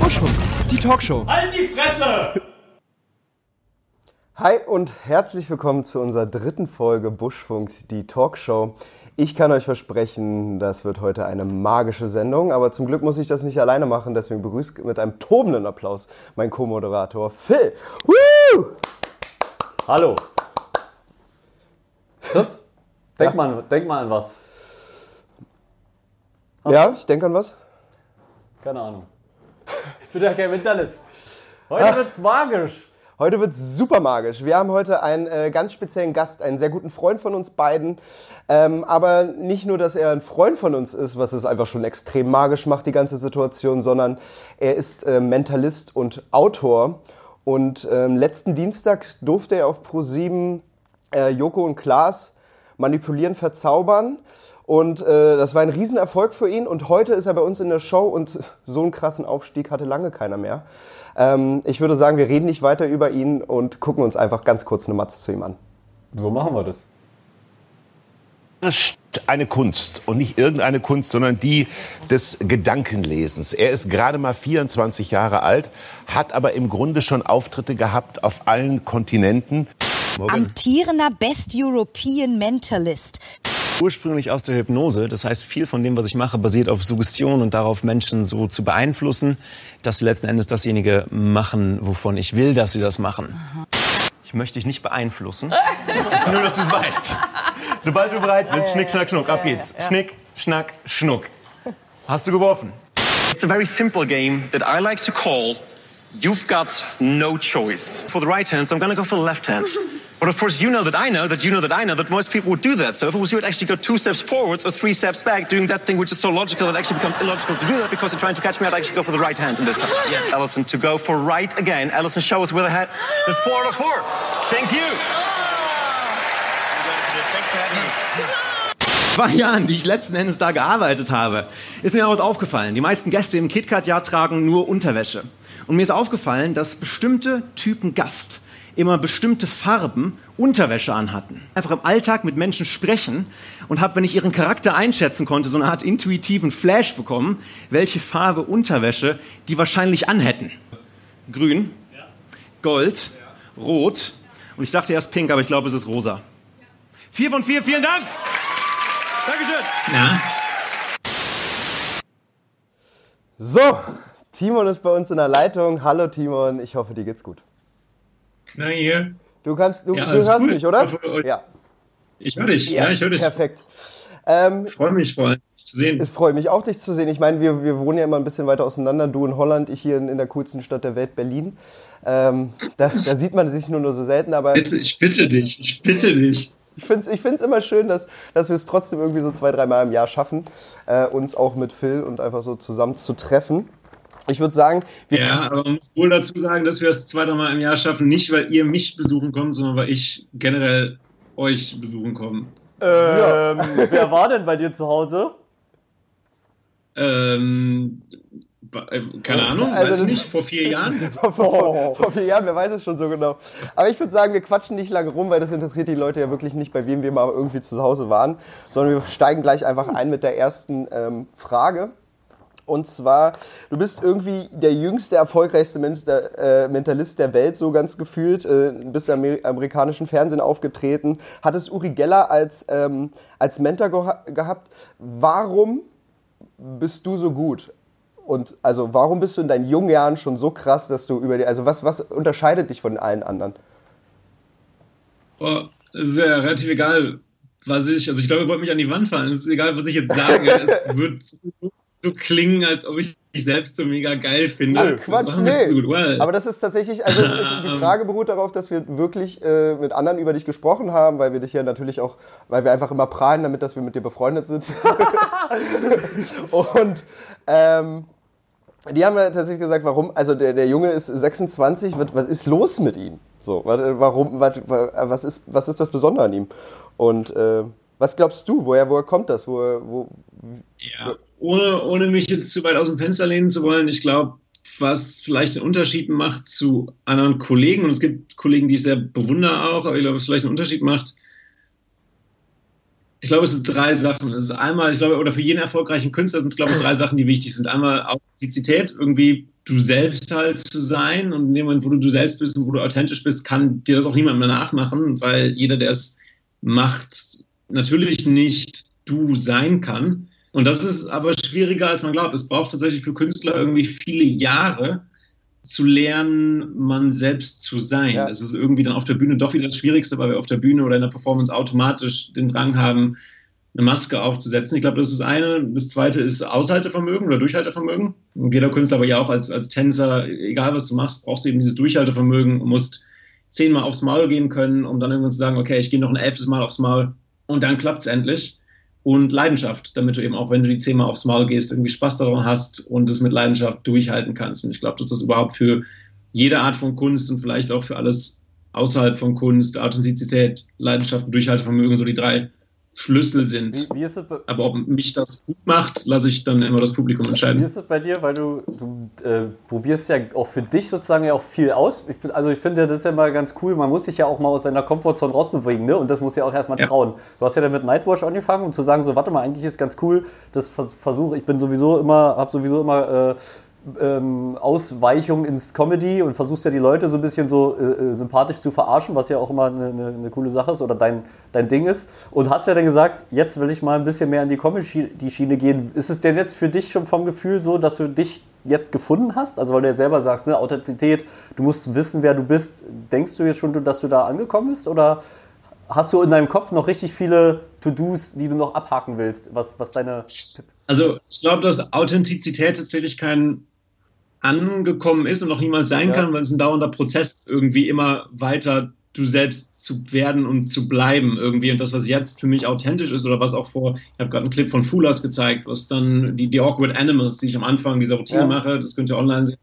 Buschfunk, die Talkshow. Halt die Fresse! Hi und herzlich willkommen zu unserer dritten Folge Buschfunk, die Talkshow. Ich kann euch versprechen, das wird heute eine magische Sendung, aber zum Glück muss ich das nicht alleine machen, deswegen begrüßt mit einem tobenden Applaus mein Co-Moderator Phil. Woo! Hallo. Chris, denk, Ja. mal, denk mal an was. Ja, ich denke an was. Keine Ahnung. Ich bin ja kein Mentalist. Heute wird's magisch. Heute wird super magisch. Wir haben heute einen äh, ganz speziellen Gast, einen sehr guten Freund von uns beiden. Ähm, aber nicht nur, dass er ein Freund von uns ist, was es einfach schon extrem magisch macht, die ganze Situation, sondern er ist äh, Mentalist und Autor. Und ähm, letzten Dienstag durfte er auf Pro7 äh, Joko und Klaas manipulieren, verzaubern. Und äh, das war ein Riesenerfolg für ihn. Und heute ist er bei uns in der Show und so einen krassen Aufstieg hatte lange keiner mehr. Ähm, ich würde sagen, wir reden nicht weiter über ihn und gucken uns einfach ganz kurz eine Matze zu ihm an. So machen wir das. ist eine Kunst und nicht irgendeine Kunst, sondern die des Gedankenlesens. Er ist gerade mal 24 Jahre alt, hat aber im Grunde schon Auftritte gehabt auf allen Kontinenten. Amtierender Best European Mentalist. Ursprünglich aus der Hypnose. Das heißt, viel von dem, was ich mache, basiert auf Suggestion und darauf, Menschen so zu beeinflussen, dass sie letzten Endes dasjenige machen, wovon ich will, dass sie das machen. Ich möchte dich nicht beeinflussen. Nur, dass du es weißt. Sobald du bereit bist, schnick, schnack, schnuck, ab geht's. Schnick, schnack, schnuck. Hast du geworfen? It's a very simple game that I like to call You've Got No Choice. For the right hand, so I'm gonna go for the left hand. But of course, you know that I know that you know that I know that most people would do that. So if it was you, would actually go two steps forwards or three steps back, doing that thing which is so logical that it actually becomes illogical to do that because you're trying to catch me. I'd actually go for the right hand in this case. Yes, Alison, to go for right again. Alison, show us where the head. That's four out of four. Thank you. Thanks for having me. zwei Jahren, die ich letzten Endes da gearbeitet habe, ist mir auch was aufgefallen. Die meisten Gäste im KitKat-Jahr tragen nur Unterwäsche. Und mir ist aufgefallen, dass bestimmte Typen Gast immer bestimmte Farben Unterwäsche anhatten. Einfach im Alltag mit Menschen sprechen und habe, wenn ich ihren Charakter einschätzen konnte, so eine Art intuitiven Flash bekommen, welche Farbe Unterwäsche die wahrscheinlich anhätten. Grün, Gold, Rot und ich dachte erst pink, aber ich glaube, es ist rosa. Vier von vier, vielen Dank! Dankeschön! Ja. So, Timon ist bei uns in der Leitung. Hallo Timon, ich hoffe, dir geht's gut. Na hier. Du kannst, du, Ja, du hörst gut. mich, oder? Ja. Ich höre dich. Ja, ich höre dich. Perfekt. Ähm, Ich freue mich vor allem, dich zu sehen. es freut mich auch, dich zu sehen. Ich meine, wir, wir wohnen ja immer ein bisschen weiter auseinander. Du in Holland, ich hier in, in der coolsten Stadt der Welt, Berlin. Ähm, da, da sieht man sich nur, nur so selten, aber Bitte, ich bitte dich. Ich bitte dich. ich finde es ich find's immer schön, dass, dass wir es trotzdem irgendwie so zwei, dreimal im Jahr schaffen, äh, uns auch mit Phil und einfach so zusammen zu treffen. Ich würde sagen, wir Ja, aber man muss wohl dazu sagen, dass wir es zwei, dreimal im Jahr schaffen. Nicht, weil ihr mich besuchen kommt, sondern weil ich generell euch besuchen komme. Ähm, wer war denn bei dir zu Hause? Ähm, äh, keine Ahnung, Also weiß ich das- nicht, vor vier Jahren. vor, vor, vor vier Jahren, wer weiß es schon so genau. Aber ich würde sagen, wir quatschen nicht lange rum, weil das interessiert die Leute ja wirklich nicht, bei wem wir mal irgendwie zu Hause waren, sondern wir steigen gleich einfach ein mit der ersten ähm, Frage. Und zwar, du bist irgendwie der jüngste, erfolgreichste Mensch, der, äh, Mentalist der Welt, so ganz gefühlt. Äh, bist im Amer amerikanischen Fernsehen aufgetreten. Hattest Uri Geller als, ähm, als Mentor geha gehabt. Warum bist du so gut? Und also warum bist du in deinen jungen Jahren schon so krass, dass du über die, also was, was unterscheidet dich von allen anderen? Es ist ja relativ egal, was ich, also ich glaube, ihr wollt mich an die Wand fallen. Es ist egal, was ich jetzt sage. es wird so, klingen, als ob ich mich selbst so mega geil finde. Ach, Quatsch, nee. so? Well, Aber das ist tatsächlich, also es, die Frage beruht darauf, dass wir wirklich äh, mit anderen über dich gesprochen haben, weil wir dich ja natürlich auch, weil wir einfach immer prahlen damit, dass wir mit dir befreundet sind. Und ähm, die haben ja tatsächlich gesagt, warum, also der, der Junge ist 26, was, was ist los mit ihm? So, warum, was, was, ist, was ist das Besondere an ihm? Und äh, was glaubst du, woher, woher kommt das? Wo, wo, ja, ohne, ohne mich jetzt zu weit aus dem Fenster lehnen zu wollen, ich glaube, was vielleicht einen Unterschied macht zu anderen Kollegen, und es gibt Kollegen, die ich sehr bewundere auch, aber ich glaube, was vielleicht einen Unterschied macht, Ich glaube, es sind drei Sachen. Es ist einmal, ich glaube, oder für jeden erfolgreichen Künstler sind es, glaube ich, drei Sachen, die wichtig sind. Einmal Authentizität, irgendwie du selbst halt zu sein und in dem Moment, wo du du selbst bist und wo du authentisch bist, kann dir das auch niemand mehr nachmachen, weil jeder, der es macht, natürlich nicht du sein kann. Und das ist aber schwieriger, als man glaubt. Es braucht tatsächlich für Künstler irgendwie viele Jahre, zu lernen, man selbst zu sein. Ja. Das ist irgendwie dann auf der Bühne doch wieder das Schwierigste, weil wir auf der Bühne oder in der Performance automatisch den Drang haben, eine Maske aufzusetzen. Ich glaube, das ist das eine. Das zweite ist Aushaltevermögen oder Durchhaltevermögen. Und jeder Künstler, aber ja auch als, als Tänzer, egal was du machst, brauchst du eben dieses Durchhaltevermögen und musst zehnmal aufs Maul gehen können, um dann irgendwann zu sagen, okay, ich gehe noch ein elftes Mal aufs Maul und dann klappt es endlich und Leidenschaft, damit du eben auch, wenn du die zehnmal aufs Maul gehst, irgendwie Spaß daran hast und es mit Leidenschaft durchhalten kannst. Und ich glaube, dass das überhaupt für jede Art von Kunst und vielleicht auch für alles außerhalb von Kunst, Authentizität, Leidenschaft und Durchhaltevermögen so die drei Schlüssel sind. Wie, wie Aber ob mich das gut macht, lasse ich dann immer das Publikum entscheiden. Wie ist es bei dir? Weil du, du äh, probierst ja auch für dich sozusagen ja auch viel aus. Ich also ich finde, das ist ja mal ganz cool. Man muss sich ja auch mal aus seiner Komfortzone rausbewegen, ne? Und das muss ja auch erstmal ja. trauen. Du hast ja dann mit Nightwash angefangen, um zu sagen, so, warte mal, eigentlich ist ganz cool, das versuche, ich bin sowieso immer, habe sowieso immer äh, ähm, Ausweichung ins Comedy und versuchst ja die Leute so ein bisschen so äh, äh, sympathisch zu verarschen, was ja auch immer eine, eine, eine, coole Sache ist oder dein, dein Ding ist. Und hast ja dann gesagt, jetzt will ich mal ein bisschen mehr in die Comedy-Schiene gehen. Ist es denn jetzt für dich schon vom Gefühl so, dass du dich jetzt gefunden hast? Also weil du ja selber sagst, ne, Authentizität, du musst wissen, wer du bist. Denkst du jetzt schon, dass du da angekommen bist? Oder hast du in deinem Kopf noch richtig viele To-Dos, die du noch abhaken willst? Was, was deine... Also ich glaube, dass Authentizität tatsächlich kein angekommen ist und noch niemals sein ja. kann, weil es ein dauernder Prozess irgendwie immer weiter du selbst zu werden und zu bleiben irgendwie. Und das, was jetzt für mich authentisch ist oder was auch vor, ich habe gerade einen Clip von Fulas gezeigt, was dann die, die Awkward Animals, die ich am Anfang dieser Routine ja. mache, das könnt ihr online sehen,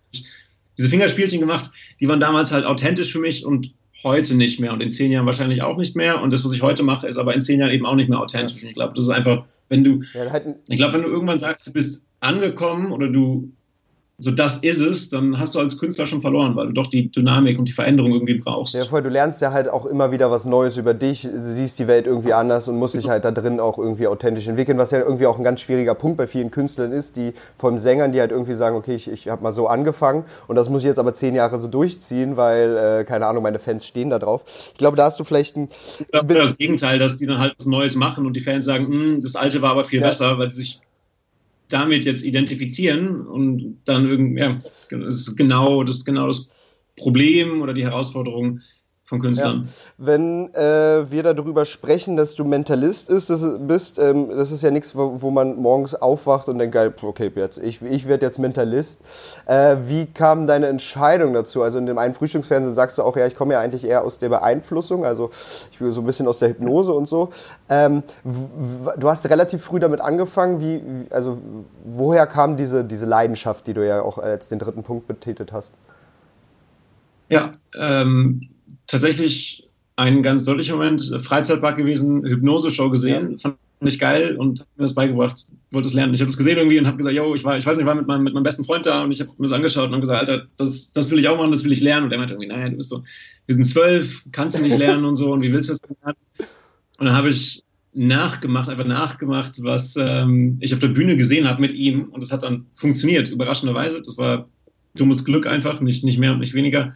diese Fingerspielchen gemacht, die waren damals halt authentisch für mich und heute nicht mehr und in zehn Jahren wahrscheinlich auch nicht mehr. Und das, was ich heute mache, ist aber in zehn Jahren eben auch nicht mehr authentisch. Ja. Und ich glaube, das ist einfach, wenn du, ja, halt ich glaube, wenn du irgendwann sagst, du bist angekommen oder du so das ist es, dann hast du als Künstler schon verloren, weil du doch die Dynamik und die Veränderung irgendwie brauchst. Ja, voll, du lernst ja halt auch immer wieder was Neues über dich, siehst die Welt irgendwie anders und musst dich halt da drin auch irgendwie authentisch entwickeln, was ja irgendwie auch ein ganz schwieriger Punkt bei vielen Künstlern ist, die vor allem Sängern, die halt irgendwie sagen, okay, ich, ich habe mal so angefangen und das muss ich jetzt aber zehn Jahre so durchziehen, weil, äh, keine Ahnung, meine Fans stehen da drauf. Ich glaube, da hast du vielleicht ein... Ich glaube, das Gegenteil, dass die dann halt was Neues machen und die Fans sagen, hm, das Alte war aber viel ja. besser, weil die sich damit jetzt identifizieren und dann irgendwie, ja, das ist genau das, genau das Problem oder die Herausforderung, von Künstlern. Ja. Wenn äh, wir darüber sprechen, dass du Mentalist ist, das bist, ähm, das ist ja nichts, wo, wo, man morgens aufwacht und denkt, geil, okay, jetzt, ich, ich werde jetzt Mentalist. Äh, wie kam deine Entscheidung dazu? Also in dem einen Frühstücksfernsehen sagst du auch, ja, ich komme ja eigentlich eher aus der Beeinflussung, also ich bin so ein bisschen aus der Hypnose und so. Ähm, du hast relativ früh damit angefangen, wie, also woher kam diese, diese Leidenschaft, die du ja auch als den dritten Punkt betätigt hast? Ja, ähm, tatsächlich ein ganz deutlicher Moment, Freizeitpark gewesen, Hypnose-Show gesehen, ja. fand ich geil und mir das beigebracht, wollte es lernen. Ich habe es gesehen irgendwie und habe gesagt, yo, ich war, ich weiß nicht, ich war mit meinem, mit meinem besten Freund da und ich habe mir das angeschaut und habe gesagt, Alter, das, das will ich auch machen, das will ich lernen. Und er meinte irgendwie, naja, du bist so, wir sind zwölf, kannst du nicht lernen und so und wie willst du das lernen? Und dann habe ich nachgemacht, einfach nachgemacht, was ähm, ich auf der Bühne gesehen habe mit ihm und das hat dann funktioniert, überraschenderweise. Das war dummes Glück einfach, nicht, nicht mehr und nicht weniger.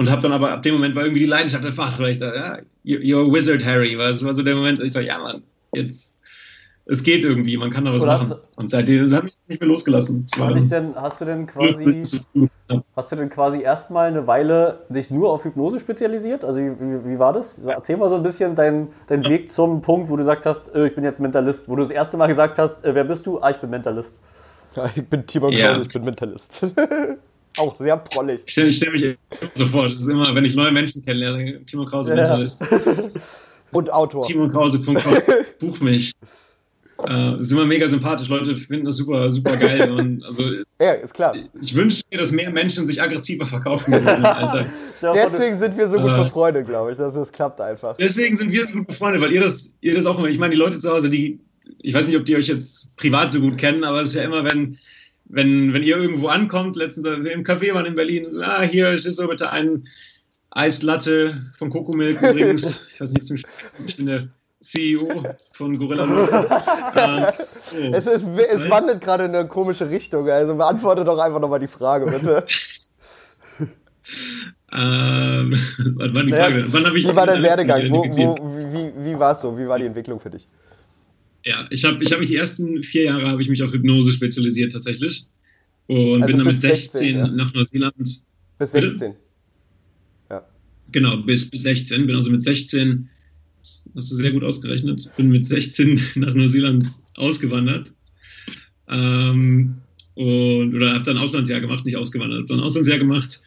Und habe dann aber ab dem Moment war irgendwie die Leidenschaft entfacht, weil ich dachte, ja, you're a wizard, Harry. Das war so der Moment, ich dachte, ja, Mann, jetzt, es geht irgendwie, man kann da was Oder machen. Und seitdem habe ich nicht mehr losgelassen. Denn, hast du denn quasi, hast du denn quasi erstmal eine Weile dich nur auf Hypnose spezialisiert? Also wie, wie war das? Erzähl mal so ein bisschen deinen dein Weg zum Punkt, wo du gesagt hast, äh, ich bin jetzt Mentalist. Wo du das erste Mal gesagt hast, äh, wer bist du? Ah, ich bin Mentalist. Ja, ich bin Timon ja. Krause, ich bin Mentalist. Auch sehr prollig. Ich stelle stell mich so vor. Das ist immer, wenn ich neue Menschen kennenlerne, Timo Krause, ja. Mentalist. Und Autor. Timo Krause.com. Buch mich. Äh, sind immer mega sympathisch. Leute finden das super, super geil. Und also, ja, ist klar. Ich wünsche mir, dass mehr Menschen sich aggressiver verkaufen würden Alter. Deswegen sind wir so gut äh, befreundet, glaube ich. Dass es klappt einfach. Deswegen sind wir so gut befreundet, weil ihr das, ihr das auch immer. Ich meine, die Leute zu Hause, die, ich weiß nicht, ob die euch jetzt privat so gut kennen, aber es ist ja immer, wenn wenn, wenn ihr irgendwo ankommt, letztens im Café waren in Berlin, so, ah, hier ist so bitte ein Eislatte von Kokomilk übrigens. ich weiß nicht, ich bin der CEO von Gorilla. ähm, oh. Es, ist, es wandert gerade in eine komische Richtung. Also beantworte doch einfach nochmal die Frage, bitte. ähm, was war die Frage? Naja, Wann ich wie war dein Werdegang? Wo, wo, wie wie war es so? Wie war die Entwicklung für dich? Ja, ich habe ich hab mich die ersten vier Jahre habe ich mich auf Hypnose spezialisiert tatsächlich. Und also bin dann mit 16, 16 ja? nach Neuseeland. Bis 16. Ja. Genau, bis, bis 16. Bin also mit 16 hast du sehr gut ausgerechnet, bin mit 16 nach Neuseeland ausgewandert. Ähm, und, oder habe dann ein Auslandsjahr gemacht, nicht ausgewandert, habe dann ein Auslandsjahr gemacht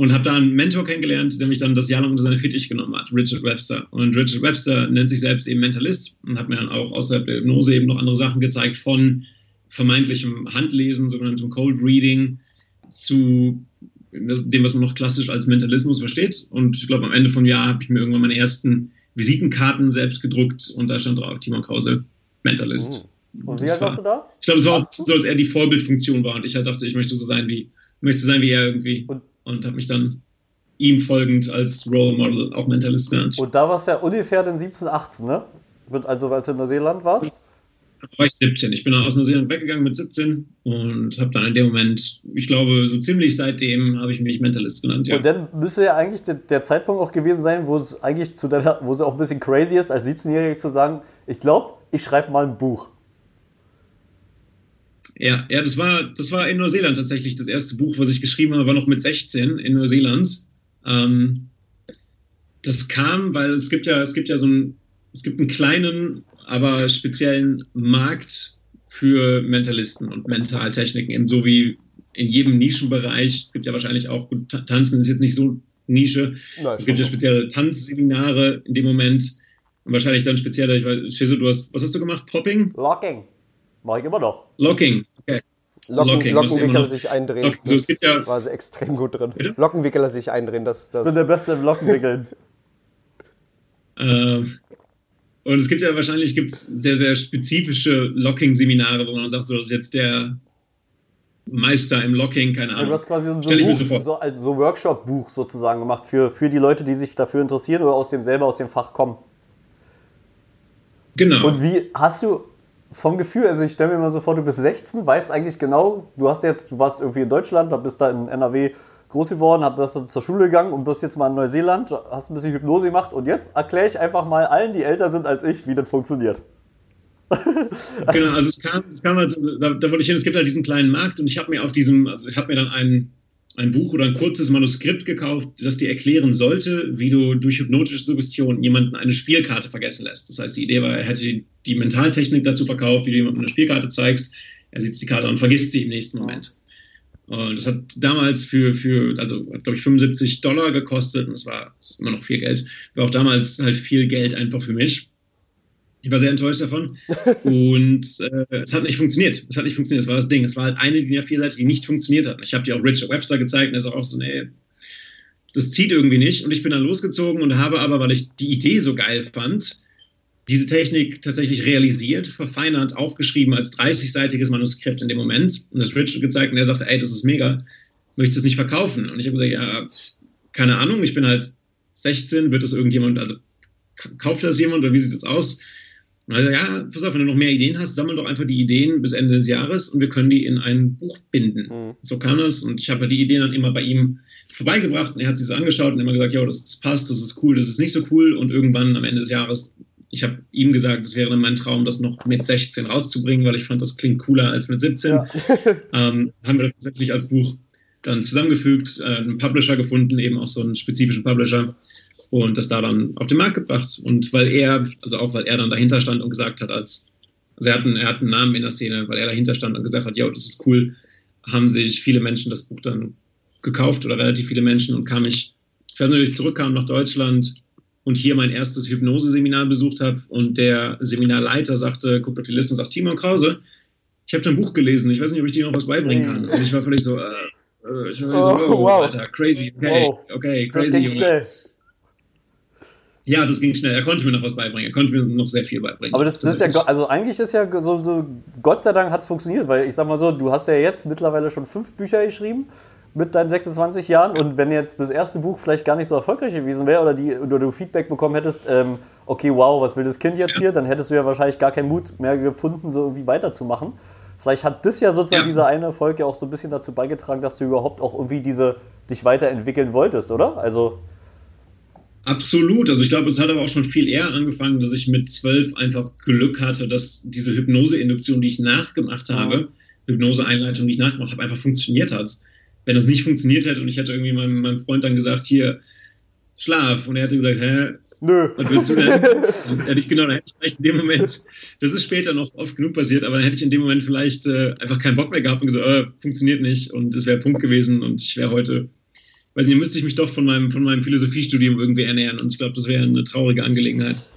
und habe da einen Mentor kennengelernt, der mich dann das Jahr lang unter seine Fittich genommen hat, Richard Webster. Und Richard Webster nennt sich selbst eben Mentalist und hat mir dann auch außerhalb der Hypnose eben noch andere Sachen gezeigt, von vermeintlichem Handlesen, sogenanntem Cold Reading, zu dem, was man noch klassisch als Mentalismus versteht. Und ich glaube, am Ende vom Jahr habe ich mir irgendwann meine ersten Visitenkarten selbst gedruckt und da stand drauf Timon Krause, Mentalist. Oh. Und wie alt warst du da? Ich glaube, es war auch so, dass er die Vorbildfunktion war und ich halt dachte, ich möchte so sein wie, möchte sein wie er irgendwie. Und, und habe mich dann ihm folgend als Role Model auch Mentalist genannt. Und da warst du ja ungefähr den 17, 18, ne? Also, als du in Neuseeland warst? Da war ich 17. Ich bin dann aus Neuseeland weggegangen mit 17 und habe dann in dem Moment, ich glaube, so ziemlich seitdem habe ich mich Mentalist genannt. Ja. Und dann müsste ja eigentlich der, der Zeitpunkt auch gewesen sein, wo es eigentlich zu deiner, wo es auch ein bisschen crazy ist, als 17-Jähriger zu sagen, ich glaube, ich schreibe mal ein Buch. Ja, ja, das war, das war in Neuseeland tatsächlich das erste Buch, was ich geschrieben habe, war noch mit 16 in Neuseeland. Ähm, das kam, weil es gibt ja, es gibt ja so ein, es gibt einen kleinen aber speziellen Markt für Mentalisten und Mentaltechniken, eben so wie in jedem Nischenbereich. Es gibt ja wahrscheinlich auch, gut, Tanzen ist jetzt nicht so Nische. Nein, es gibt ja spezielle Tanzseminare in dem Moment. Und wahrscheinlich dann spezielle, ich weiß, Shizu, du hast, was hast du gemacht? Popping? Locking. Mach ich immer noch. Locking, okay. Locken, Locking, Lockenwickel sich eindrehen. Locken, so, es gibt ja, war sie extrem gut drin. Bitte? Lockenwickler sich eindrehen, das, das. Ich bin der Beste im Lockenwickeln. ähm, und es gibt ja wahrscheinlich gibt's sehr, sehr spezifische Locking-Seminare, wo man sagt, so das ist jetzt der Meister im Locking, keine Ahnung. du hast quasi so ein, Buch, so, also so Workshop-Buch sozusagen gemacht für, für die Leute, die sich dafür interessieren oder aus dem selber aus dem Fach kommen. Genau. Und wie hast du vom Gefühl, also ich stelle mir mal so vor, du bist 16, weißt eigentlich genau, du hast jetzt, du warst irgendwie in Deutschland, bist da in NRW groß geworden, hab das zur Schule gegangen und bist jetzt mal in Neuseeland, hast ein bisschen Hypnose gemacht und jetzt erkläre ich einfach mal allen, die älter sind als ich, wie das funktioniert. genau, also es kam, es kam halt, da, da wollte ich hin, es gibt halt diesen kleinen Markt und ich habe mir auf diesem, also ich habe mir dann ein, ein Buch oder ein kurzes Manuskript gekauft, das dir erklären sollte, wie du durch hypnotische Suggestion jemanden eine Spielkarte vergessen lässt. Das heißt, die Idee war, er hätte die Mentaltechnik dazu verkauft, wie du jemandem eine Spielkarte zeigst, er sieht die Karte und vergisst sie im nächsten Moment. Und das hat damals für, für also glaube ich, 75 Dollar gekostet und das war das immer noch viel Geld. War auch damals halt viel Geld einfach für mich. Ich war sehr enttäuscht davon. und äh, es hat nicht funktioniert. Es hat nicht funktioniert. Das war das Ding. Es war halt eine DIN A4-Seite, die nicht funktioniert hat. Ich habe dir auch Richard Webster gezeigt und er ist auch so, nee, das zieht irgendwie nicht. Und ich bin dann losgezogen und habe aber, weil ich die Idee so geil fand, diese Technik tatsächlich realisiert, verfeinert, aufgeschrieben als 30-seitiges Manuskript in dem Moment. Und das Richard gezeigt und er sagte, ey, das ist mega, möchtest du es nicht verkaufen? Und ich habe gesagt, ja, keine Ahnung, ich bin halt 16, wird das irgendjemand, also kauft das jemand oder wie sieht das aus? Also ja, pass auf, wenn du noch mehr Ideen hast, sammel doch einfach die Ideen bis Ende des Jahres und wir können die in ein Buch binden. Mhm. So kam das und ich habe die Ideen dann immer bei ihm vorbeigebracht und er hat sie so angeschaut und immer gesagt, ja, das, passt, das ist cool, das ist nicht so cool und irgendwann am Ende des Jahres ich habe ihm gesagt, es wäre mein Traum, das noch mit 16 rauszubringen, weil ich fand, das klingt cooler als mit 17. Ja. ähm, haben wir das tatsächlich als Buch dann zusammengefügt, äh, einen Publisher gefunden, eben auch so einen spezifischen Publisher und das da dann auf den Markt gebracht. Und weil er, also auch weil er dann dahinter stand und gesagt hat, als, also er hat, einen, er hat einen Namen in der Szene, weil er dahinter stand und gesagt hat, ja, das ist cool, haben sich viele Menschen das Buch dann gekauft oder relativ viele Menschen und kam ich, ich weiß nicht, ich zurückkam nach Deutschland, und hier mein erstes Hypnose-Seminar besucht habe und der Seminarleiter sagte, guckt auf die Liste und sagt, Timon Krause, ich habe dein Buch gelesen, ich weiß nicht, ob ich dir noch was beibringen kann. Und ich war völlig so, äh, äh ich war oh, so, oh, wow. Alter, crazy, okay, wow. okay, crazy, Junge. Ja, das ging schnell. Er konnte mir noch was beibringen. Er konnte mir noch sehr viel beibringen. Aber das, das ist ja, also eigentlich ist ja so, so Gott sei Dank hat es funktioniert, weil ich sag mal so, du hast ja jetzt mittlerweile schon fünf Bücher geschrieben mit deinen 26 Jahren und wenn jetzt das erste Buch vielleicht gar nicht so erfolgreich gewesen wäre oder, die, oder du Feedback bekommen hättest, ähm, okay, wow, was will das Kind jetzt hier? Dann hättest du ja wahrscheinlich gar keinen Mut mehr gefunden, so irgendwie weiterzumachen. Vielleicht hat das ja sozusagen ja. dieser eine Erfolg ja auch so ein bisschen dazu beigetragen, dass du überhaupt auch irgendwie diese dich weiterentwickeln wolltest, oder? Also Absolut. Also ich glaube, es hat aber auch schon viel eher angefangen, dass ich mit zwölf einfach Glück hatte, dass diese Hypnoseinduktion, die ich nachgemacht habe. Hypnoseeinleitung, die ich nachgemacht habe, einfach funktioniert hat. Wenn das nicht funktioniert hätte und ich hätte irgendwie meinem, meinem Freund dann gesagt, hier, schlaf. Und er hätte gesagt, hä, Nö. Was willst du denn? hätte ich genau, dann hätte ich vielleicht in dem Moment, das ist später noch oft genug passiert, aber dann hätte ich in dem Moment vielleicht äh, einfach keinen Bock mehr gehabt und gesagt, äh, funktioniert nicht und es wäre Punkt gewesen und ich wäre heute weiß nicht, müsste ich mich doch von meinem, von meinem Philosophiestudium irgendwie ernähren. Und ich glaube, das wäre eine traurige Angelegenheit.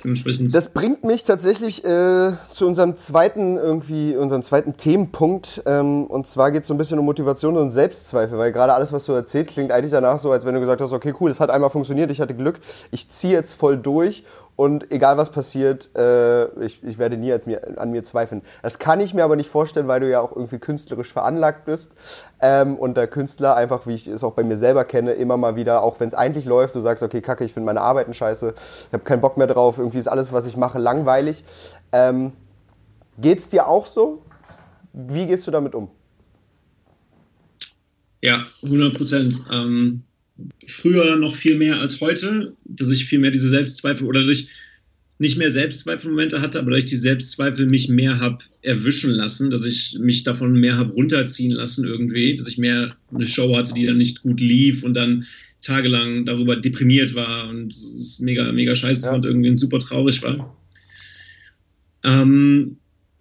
Das bringt mich tatsächlich äh, zu unserem zweiten, irgendwie, unserem zweiten Themenpunkt. Ähm, und zwar geht es so ein bisschen um Motivation und Selbstzweifel, weil gerade alles, was du erzählt, klingt eigentlich danach so, als wenn du gesagt hast, okay, cool, das hat einmal funktioniert, ich hatte Glück, ich ziehe jetzt voll durch und egal was passiert, äh, ich, ich werde nie an mir, an mir zweifeln. Das kann ich mir aber nicht vorstellen, weil du ja auch irgendwie künstlerisch veranlagt bist ähm, und der Künstler einfach, wie ich es auch bei mir selber kenne, immer mal wieder, auch wenn es eigentlich läuft, du sagst, okay, kacke, ich finde meine Arbeiten scheiße, ich habe keinen Bock mehr drauf, irgendwie ist alles, was ich mache, langweilig. Ähm, geht's dir auch so? Wie gehst du damit um? Ja, 100 Prozent. Ähm früher noch viel mehr als heute, dass ich viel mehr diese Selbstzweifel oder dass ich nicht mehr Selbstzweifelmomente hatte, aber dass ich die Selbstzweifel mich mehr habe erwischen lassen, dass ich mich davon mehr habe runterziehen lassen irgendwie, dass ich mehr eine Show hatte, die dann nicht gut lief und dann tagelang darüber deprimiert war und es mega, mega scheiße ja. und irgendwie super traurig war. Ähm,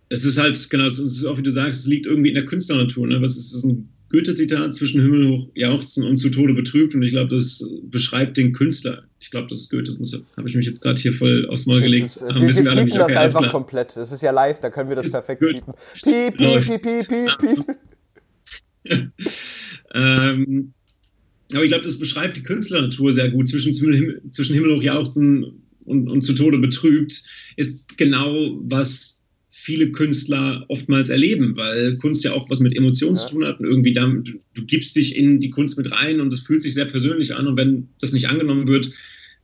es ist halt, genau, es ist auch wie du sagst, es liegt irgendwie in der Künstlernatur. Ne? Was ist, ist ein Goethe-Zitat, zwischen Himmel hoch jauchzen und zu Tode betrübt. Und ich glaube, das beschreibt den Künstler. Ich glaube, das ist Goethe. Das habe ich mich jetzt gerade hier voll aufs Maul gelegt. Ist, wir, wir, wir piepen das einfach komplett. Das ist ja live, da können wir das ist perfekt piepen. Piep, piep, piep, piep, piep, piep. ähm, aber ich glaube, das beschreibt die Künstlernatur sehr gut. Zwischen, zwischen Himmel hoch jauchzen und, und zu Tode betrübt ist genau, was viele Künstler oftmals erleben, weil Kunst ja auch was mit Emotionen ja. zu tun hat und irgendwie dann, du, du, gibst dich in die Kunst mit rein und es fühlt sich sehr persönlich an und wenn das nicht angenommen wird,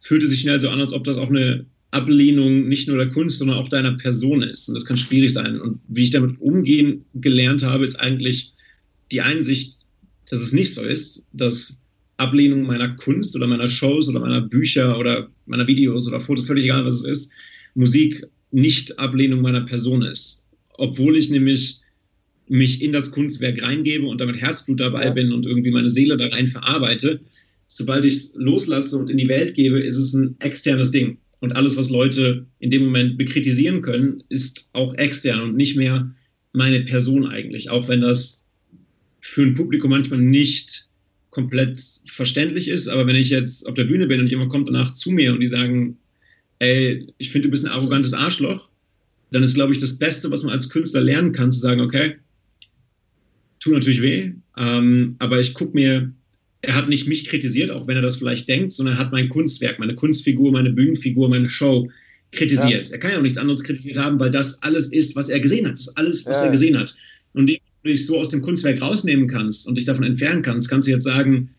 fühlt es sich schnell so an, als ob das auch eine Ablehnung nicht nur der Kunst, sondern auch deiner Person ist und das kann schwierig sein und wie ich damit umgehen gelernt habe, ist eigentlich die Einsicht, dass es nicht so ist, dass Ablehnung meiner Kunst oder meiner Shows oder meiner Bücher oder meiner Videos oder Fotos, völlig egal was es ist, Musik nicht-Ablehnung meiner Person ist. Obwohl ich nämlich mich in das Kunstwerk reingebe und damit Herzblut dabei ja. bin und irgendwie meine Seele da rein verarbeite. Sobald ich es loslasse und in die Welt gebe, ist es ein externes Ding. Und alles, was Leute in dem Moment bekritisieren können, ist auch extern und nicht mehr meine Person eigentlich. Auch wenn das für ein Publikum manchmal nicht komplett verständlich ist. Aber wenn ich jetzt auf der Bühne bin und jemand kommt danach zu mir und die sagen, ey, ich finde, du bist ein arrogantes Arschloch, dann ist, glaube ich, das Beste, was man als Künstler lernen kann, zu sagen, okay, tut natürlich weh, ähm, aber ich gucke mir, er hat nicht mich kritisiert, auch wenn er das vielleicht denkt, sondern er hat mein Kunstwerk, meine Kunstfigur, meine Bühnenfigur, meine Show kritisiert. Ja. Er kann ja auch nichts anderes kritisiert haben, weil das alles ist, was er gesehen hat. Das ist alles, was ja. er gesehen hat. Und indem du dich so aus dem Kunstwerk rausnehmen kannst und dich davon entfernen kannst, kannst du jetzt sagen,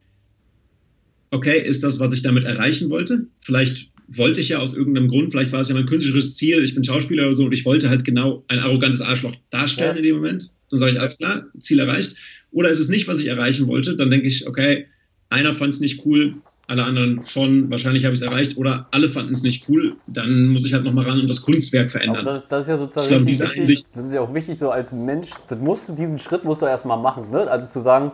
okay, ist das, was ich damit erreichen wollte? Vielleicht wollte ich ja aus irgendeinem Grund, vielleicht war es ja mein künstlerisches Ziel, ich bin Schauspieler oder so und ich wollte halt genau ein arrogantes Arschloch darstellen ja. in dem Moment. Dann sage ich, alles klar, Ziel erreicht. Oder ist es nicht, was ich erreichen wollte? Dann denke ich, okay, einer fand es nicht cool, alle anderen schon, wahrscheinlich habe ich es erreicht. Oder alle fanden es nicht cool, dann muss ich halt nochmal ran und das Kunstwerk verändern. Das, das, ist ja sozusagen glaub, wichtig, Einsicht, das ist ja auch wichtig, so als Mensch, das musst du, diesen Schritt musst du erstmal machen. Ne? Also zu sagen,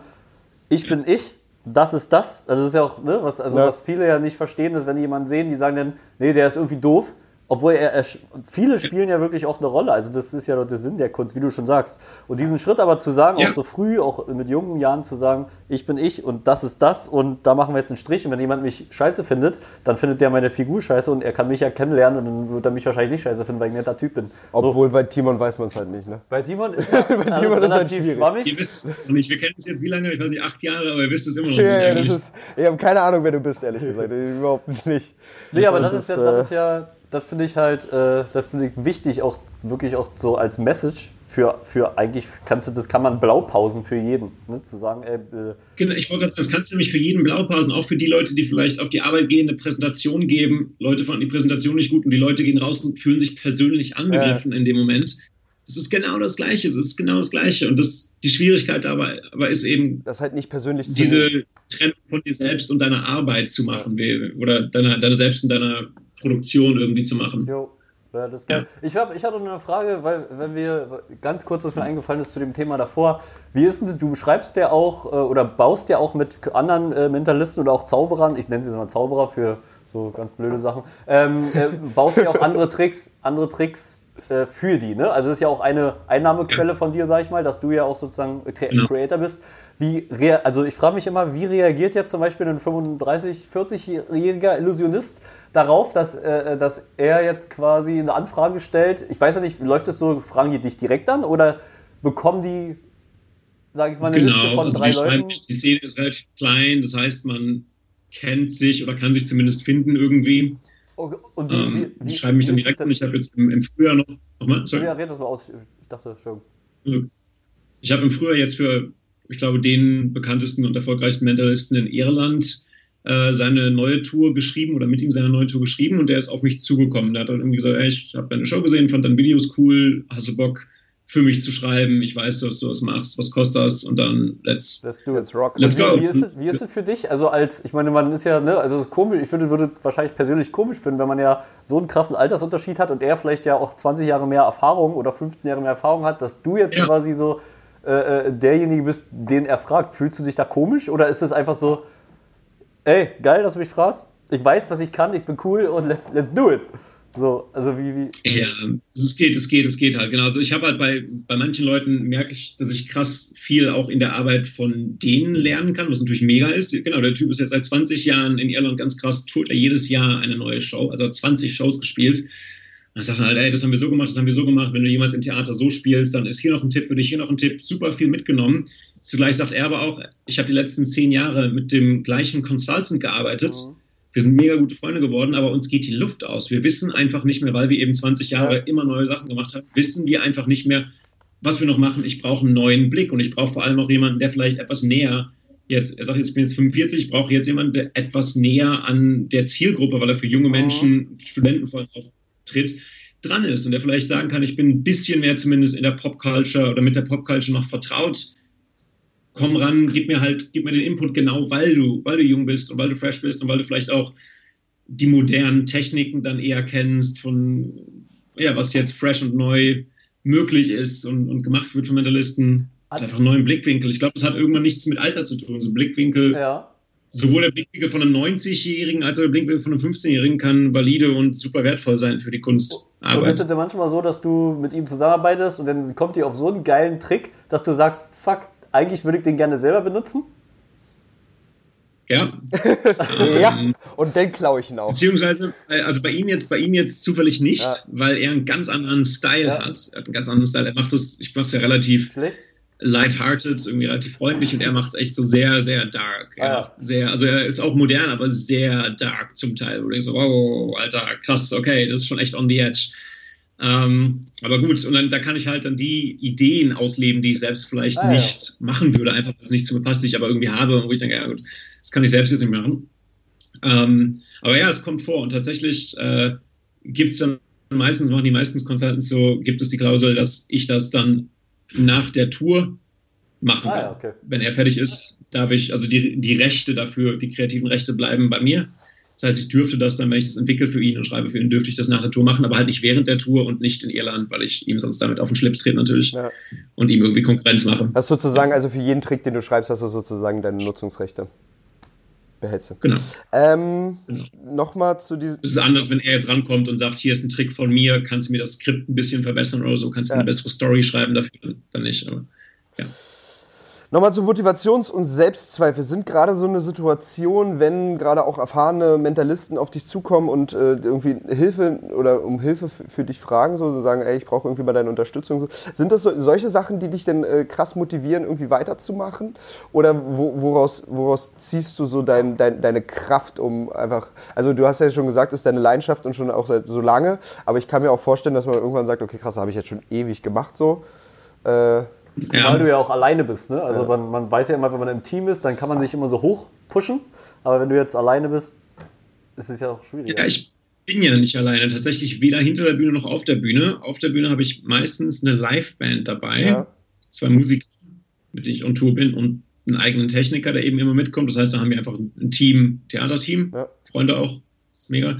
ich bin ich, das ist das. Also das ist ja auch, ne, was, also ja. was viele ja nicht verstehen, ist, wenn die jemanden sehen, die sagen dann, nee, der ist irgendwie doof. Obwohl er, er, viele spielen ja wirklich auch eine Rolle. Also das ist ja der Sinn der Kunst, wie du schon sagst. Und diesen Schritt aber zu sagen, ja. auch so früh, auch mit jungen Jahren zu sagen, ich bin ich und das ist das und da machen wir jetzt einen Strich. Und wenn jemand mich scheiße findet, dann findet der meine Figur scheiße und er kann mich ja kennenlernen und dann wird er mich wahrscheinlich nicht scheiße finden, weil ich ein netter Typ bin. Obwohl so. bei Timon weiß man es halt nicht, ne? Bei Timon ist ja bei also Timon ist halt schwierig. Schwammig. Ihr wisst, und ich, wir kennen es jetzt wie lange? Ich weiß nicht, acht Jahre, aber ihr wisst es immer noch ja, nicht. Ja, ist, ich habe keine Ahnung, wer du bist, ehrlich gesagt. Überhaupt nicht. Nee, aber das, das ist, ja, das ist ja das finde ich halt, äh, das finde ich wichtig, auch wirklich auch so als Message für, für eigentlich kannst du das kann man Blaupausen für jeden, ne? zu sagen, ey, äh, Genau, ich wollte gerade sagen, das kannst du nämlich für jeden Blaupausen, auch für die Leute, die vielleicht auf die Arbeit gehen, eine Präsentation geben. Leute fanden die Präsentation nicht gut und die Leute gehen raus und fühlen sich persönlich angegriffen in dem Moment. Das ist genau das Gleiche, es ist genau das Gleiche. Und das, die Schwierigkeit dabei aber ist eben, Das halt nicht persönlich diese Trennung von dir selbst und deiner Arbeit zu machen, oder deiner, deiner selbst und deiner Produktion irgendwie zu machen. Jo. Ja, das geil. Ich, hab, ich hatte noch eine Frage, weil wenn wir ganz kurz, was mir eingefallen ist zu dem Thema davor. Wie ist denn, du schreibst ja auch äh, oder baust ja auch mit anderen äh, Mentalisten oder auch Zauberern, ich nenne sie jetzt mal Zauberer für so ganz blöde Sachen, ähm, äh, baust ja auch andere Tricks, andere Tricks äh, für die, ne? Also das ist ja auch eine Einnahmequelle von dir, sag ich mal, dass du ja auch sozusagen Cre. Creator bist. Wie also ich frage mich immer, wie reagiert jetzt zum Beispiel ein 35, 40-jähriger Illusionist darauf, dass, äh, dass er jetzt quasi eine Anfrage stellt? Ich weiß ja nicht, läuft es so, fragen die dich direkt an oder bekommen die, sage ich mal, eine Liste Genau, von also drei Leuten? die Szene ist relativ klein, das heißt, man kennt sich oder kann sich zumindest finden irgendwie. Und, und wie, Ähm, wie, die schreiben mich dann direkt an. Ich habe jetzt im, im Frühjahr noch. Nochmal, sorry. Ja, red das mal aus. Ich dachte schon. Ich habe im Frühjahr jetzt für, ich glaube, den bekanntesten und erfolgreichsten Mentalisten in Irland äh, seine neue Tour geschrieben oder mit ihm seine neue Tour geschrieben und der ist auf mich zugekommen. Der hat dann irgendwie gesagt, ey, ich habe deine Show gesehen, fand deine Videos cool, hast du Bock für mich zu schreiben, ich weiß, dass du das machst, was kostet das und dann let's, Let's do it. Rock. let's go. Wie ist, es, wie ist es für dich? Also als, ich meine, man ist ja, ne, also komisch, ich würde, würde wahrscheinlich persönlich komisch finden, wenn man ja so einen krassen Altersunterschied hat und er vielleicht ja auch 20 Jahre mehr Erfahrung oder 15 Jahre mehr Erfahrung hat, dass du jetzt Ja. quasi so äh, äh, derjenige bist, den er fragt. Fühlst du dich da komisch oder ist es einfach so, ey, geil, dass du mich fragst, ich weiß, was ich kann, ich bin cool und let's, let's do it. So, also wie, wie, Ja, es geht, es geht, es geht halt. Genau. Also ich habe halt bei, bei manchen Leuten merke ich, dass ich krass viel auch in der Arbeit von denen lernen kann, was natürlich mega ist. Genau, der Typ ist jetzt seit 20 Jahren in Irland ganz krass, tourt er jedes Jahr eine neue Show, also hat 20 Shows gespielt. Und dann sagt er halt, ey, das haben wir so gemacht, das haben wir so gemacht. Wenn du jemals im Theater so spielst, dann ist hier noch ein Tipp für dich, hier noch ein Tipp, super viel mitgenommen. Zugleich sagt er aber auch, ich habe die letzten zehn Jahre mit dem gleichen Consultant gearbeitet. Wir sind mega gute Freunde geworden, aber uns geht die Luft aus. Wir wissen einfach nicht mehr, weil wir eben 20 Jahre immer neue Sachen gemacht haben, wissen wir einfach nicht mehr, was wir noch machen. Ich brauche einen neuen Blick und ich brauche vor allem auch jemanden, der vielleicht etwas näher jetzt, er sagt jetzt, ich bin jetzt 45, ich brauche jetzt jemanden, der etwas näher an der Zielgruppe, weil er für junge Menschen, Studenten vor allem auftritt, dran ist und der vielleicht sagen kann, ich bin ein bisschen mehr zumindest in der Popculture oder mit der Popculture noch vertraut komm ran, gib mir halt, gib mir den Input genau, weil du, weil du jung bist und weil du fresh bist und weil du vielleicht auch die modernen Techniken dann eher kennst von, ja, was jetzt fresh und neu möglich ist und, und gemacht wird von Mentalisten. Einfach einen neuen Blickwinkel. Ich glaube, das hat irgendwann nichts mit Alter zu tun. So Blickwinkel, ja. sowohl der Blickwinkel von einem 90-Jährigen als auch der Blickwinkel von einem 15-Jährigen kann valide und super wertvoll sein für die Und ist Kunstarbeit. es denn manchmal so, dass du mit ihm zusammenarbeitest und dann kommt ihr auf so einen geilen Trick, dass du sagst, fuck, eigentlich würde ich den gerne selber benutzen? Ja, Ja, und dann klaue ich ihn auch. Beziehungsweise, äh, also bei ihm jetzt, bei ihm jetzt zufällig nicht, Ja. weil er einen ganz anderen Style Ja. hat. Er hat einen ganz anderen Style. Er macht das, ich mache es ja relativ Schlecht? lighthearted, irgendwie relativ freundlich und er macht es echt so sehr, sehr dark. Er Ah, ja. macht sehr, also er ist auch modern, aber sehr dark zum Teil. Wo du denkst so, wow, Alter, krass, okay, das ist schon echt on the edge. Ähm, aber gut, und dann da kann ich halt dann die Ideen ausleben, die ich selbst vielleicht Ah, ja. nicht machen würde, einfach weil es nicht zu mir passt, die ich aber irgendwie habe und wo ich denke, ja gut, das kann ich selbst jetzt nicht machen. Ähm, aber ja, es kommt vor und tatsächlich äh, gibt es dann meistens, machen die meisten Consultants so, gibt es die Klausel, dass ich das dann nach der Tour machen Ah, kann. ja, okay. Wenn er fertig ist, darf ich, also die, die Rechte dafür, die kreativen Rechte bleiben bei mir. Das heißt, ich dürfte das dann, wenn ich das entwickle für ihn und schreibe für ihn, dürfte ich das nach der Tour machen, aber halt nicht während der Tour und nicht in Irland, weil ich ihm sonst damit auf den Schlips trete natürlich Ja. und ihm irgendwie Konkurrenz mache. Hast sozusagen, also für jeden Trick, den du schreibst, hast du sozusagen deine Nutzungsrechte. Behältst du. Genau. Ähm, Genau. Nochmal zu diesem. Es ist anders, wenn er jetzt rankommt und sagt, hier ist ein Trick von mir, kannst du mir das Skript ein bisschen verbessern oder so, kannst du Ja. eine bessere Story schreiben dafür, dann nicht. Aber, ja. Nochmal zu Motivations- und Selbstzweifel. Sind gerade so eine Situation, wenn gerade auch erfahrene Mentalisten auf dich zukommen und äh, irgendwie Hilfe oder um Hilfe für dich fragen, so, so sagen, ey, ich brauche irgendwie mal deine Unterstützung. So. Sind das so, solche Sachen, die dich denn äh, krass motivieren, irgendwie weiterzumachen? Oder wo, woraus, woraus ziehst du so dein, dein, deine Kraft, um einfach, also du hast ja schon gesagt, ist deine Leidenschaft und schon auch seit so lange, aber ich kann mir auch vorstellen, dass man irgendwann sagt, okay, krass, habe ich jetzt schon ewig gemacht so. Äh, Zumal ja. du ja auch alleine bist. Ne? Also ja. man, man weiß ja immer, wenn man im Team ist, dann kann man sich immer so hoch pushen. Aber wenn du jetzt alleine bist, ist es ja auch schwierig. Ja, ich bin ja nicht alleine. Tatsächlich weder hinter der Bühne noch auf der Bühne. Auf der Bühne habe ich meistens eine Liveband dabei. Ja. Zwei Musiker, mit denen ich on Tour bin und einen eigenen Techniker, der eben immer mitkommt. Das heißt, da haben wir einfach ein Team, Theaterteam, Freunde auch. Das ist mega.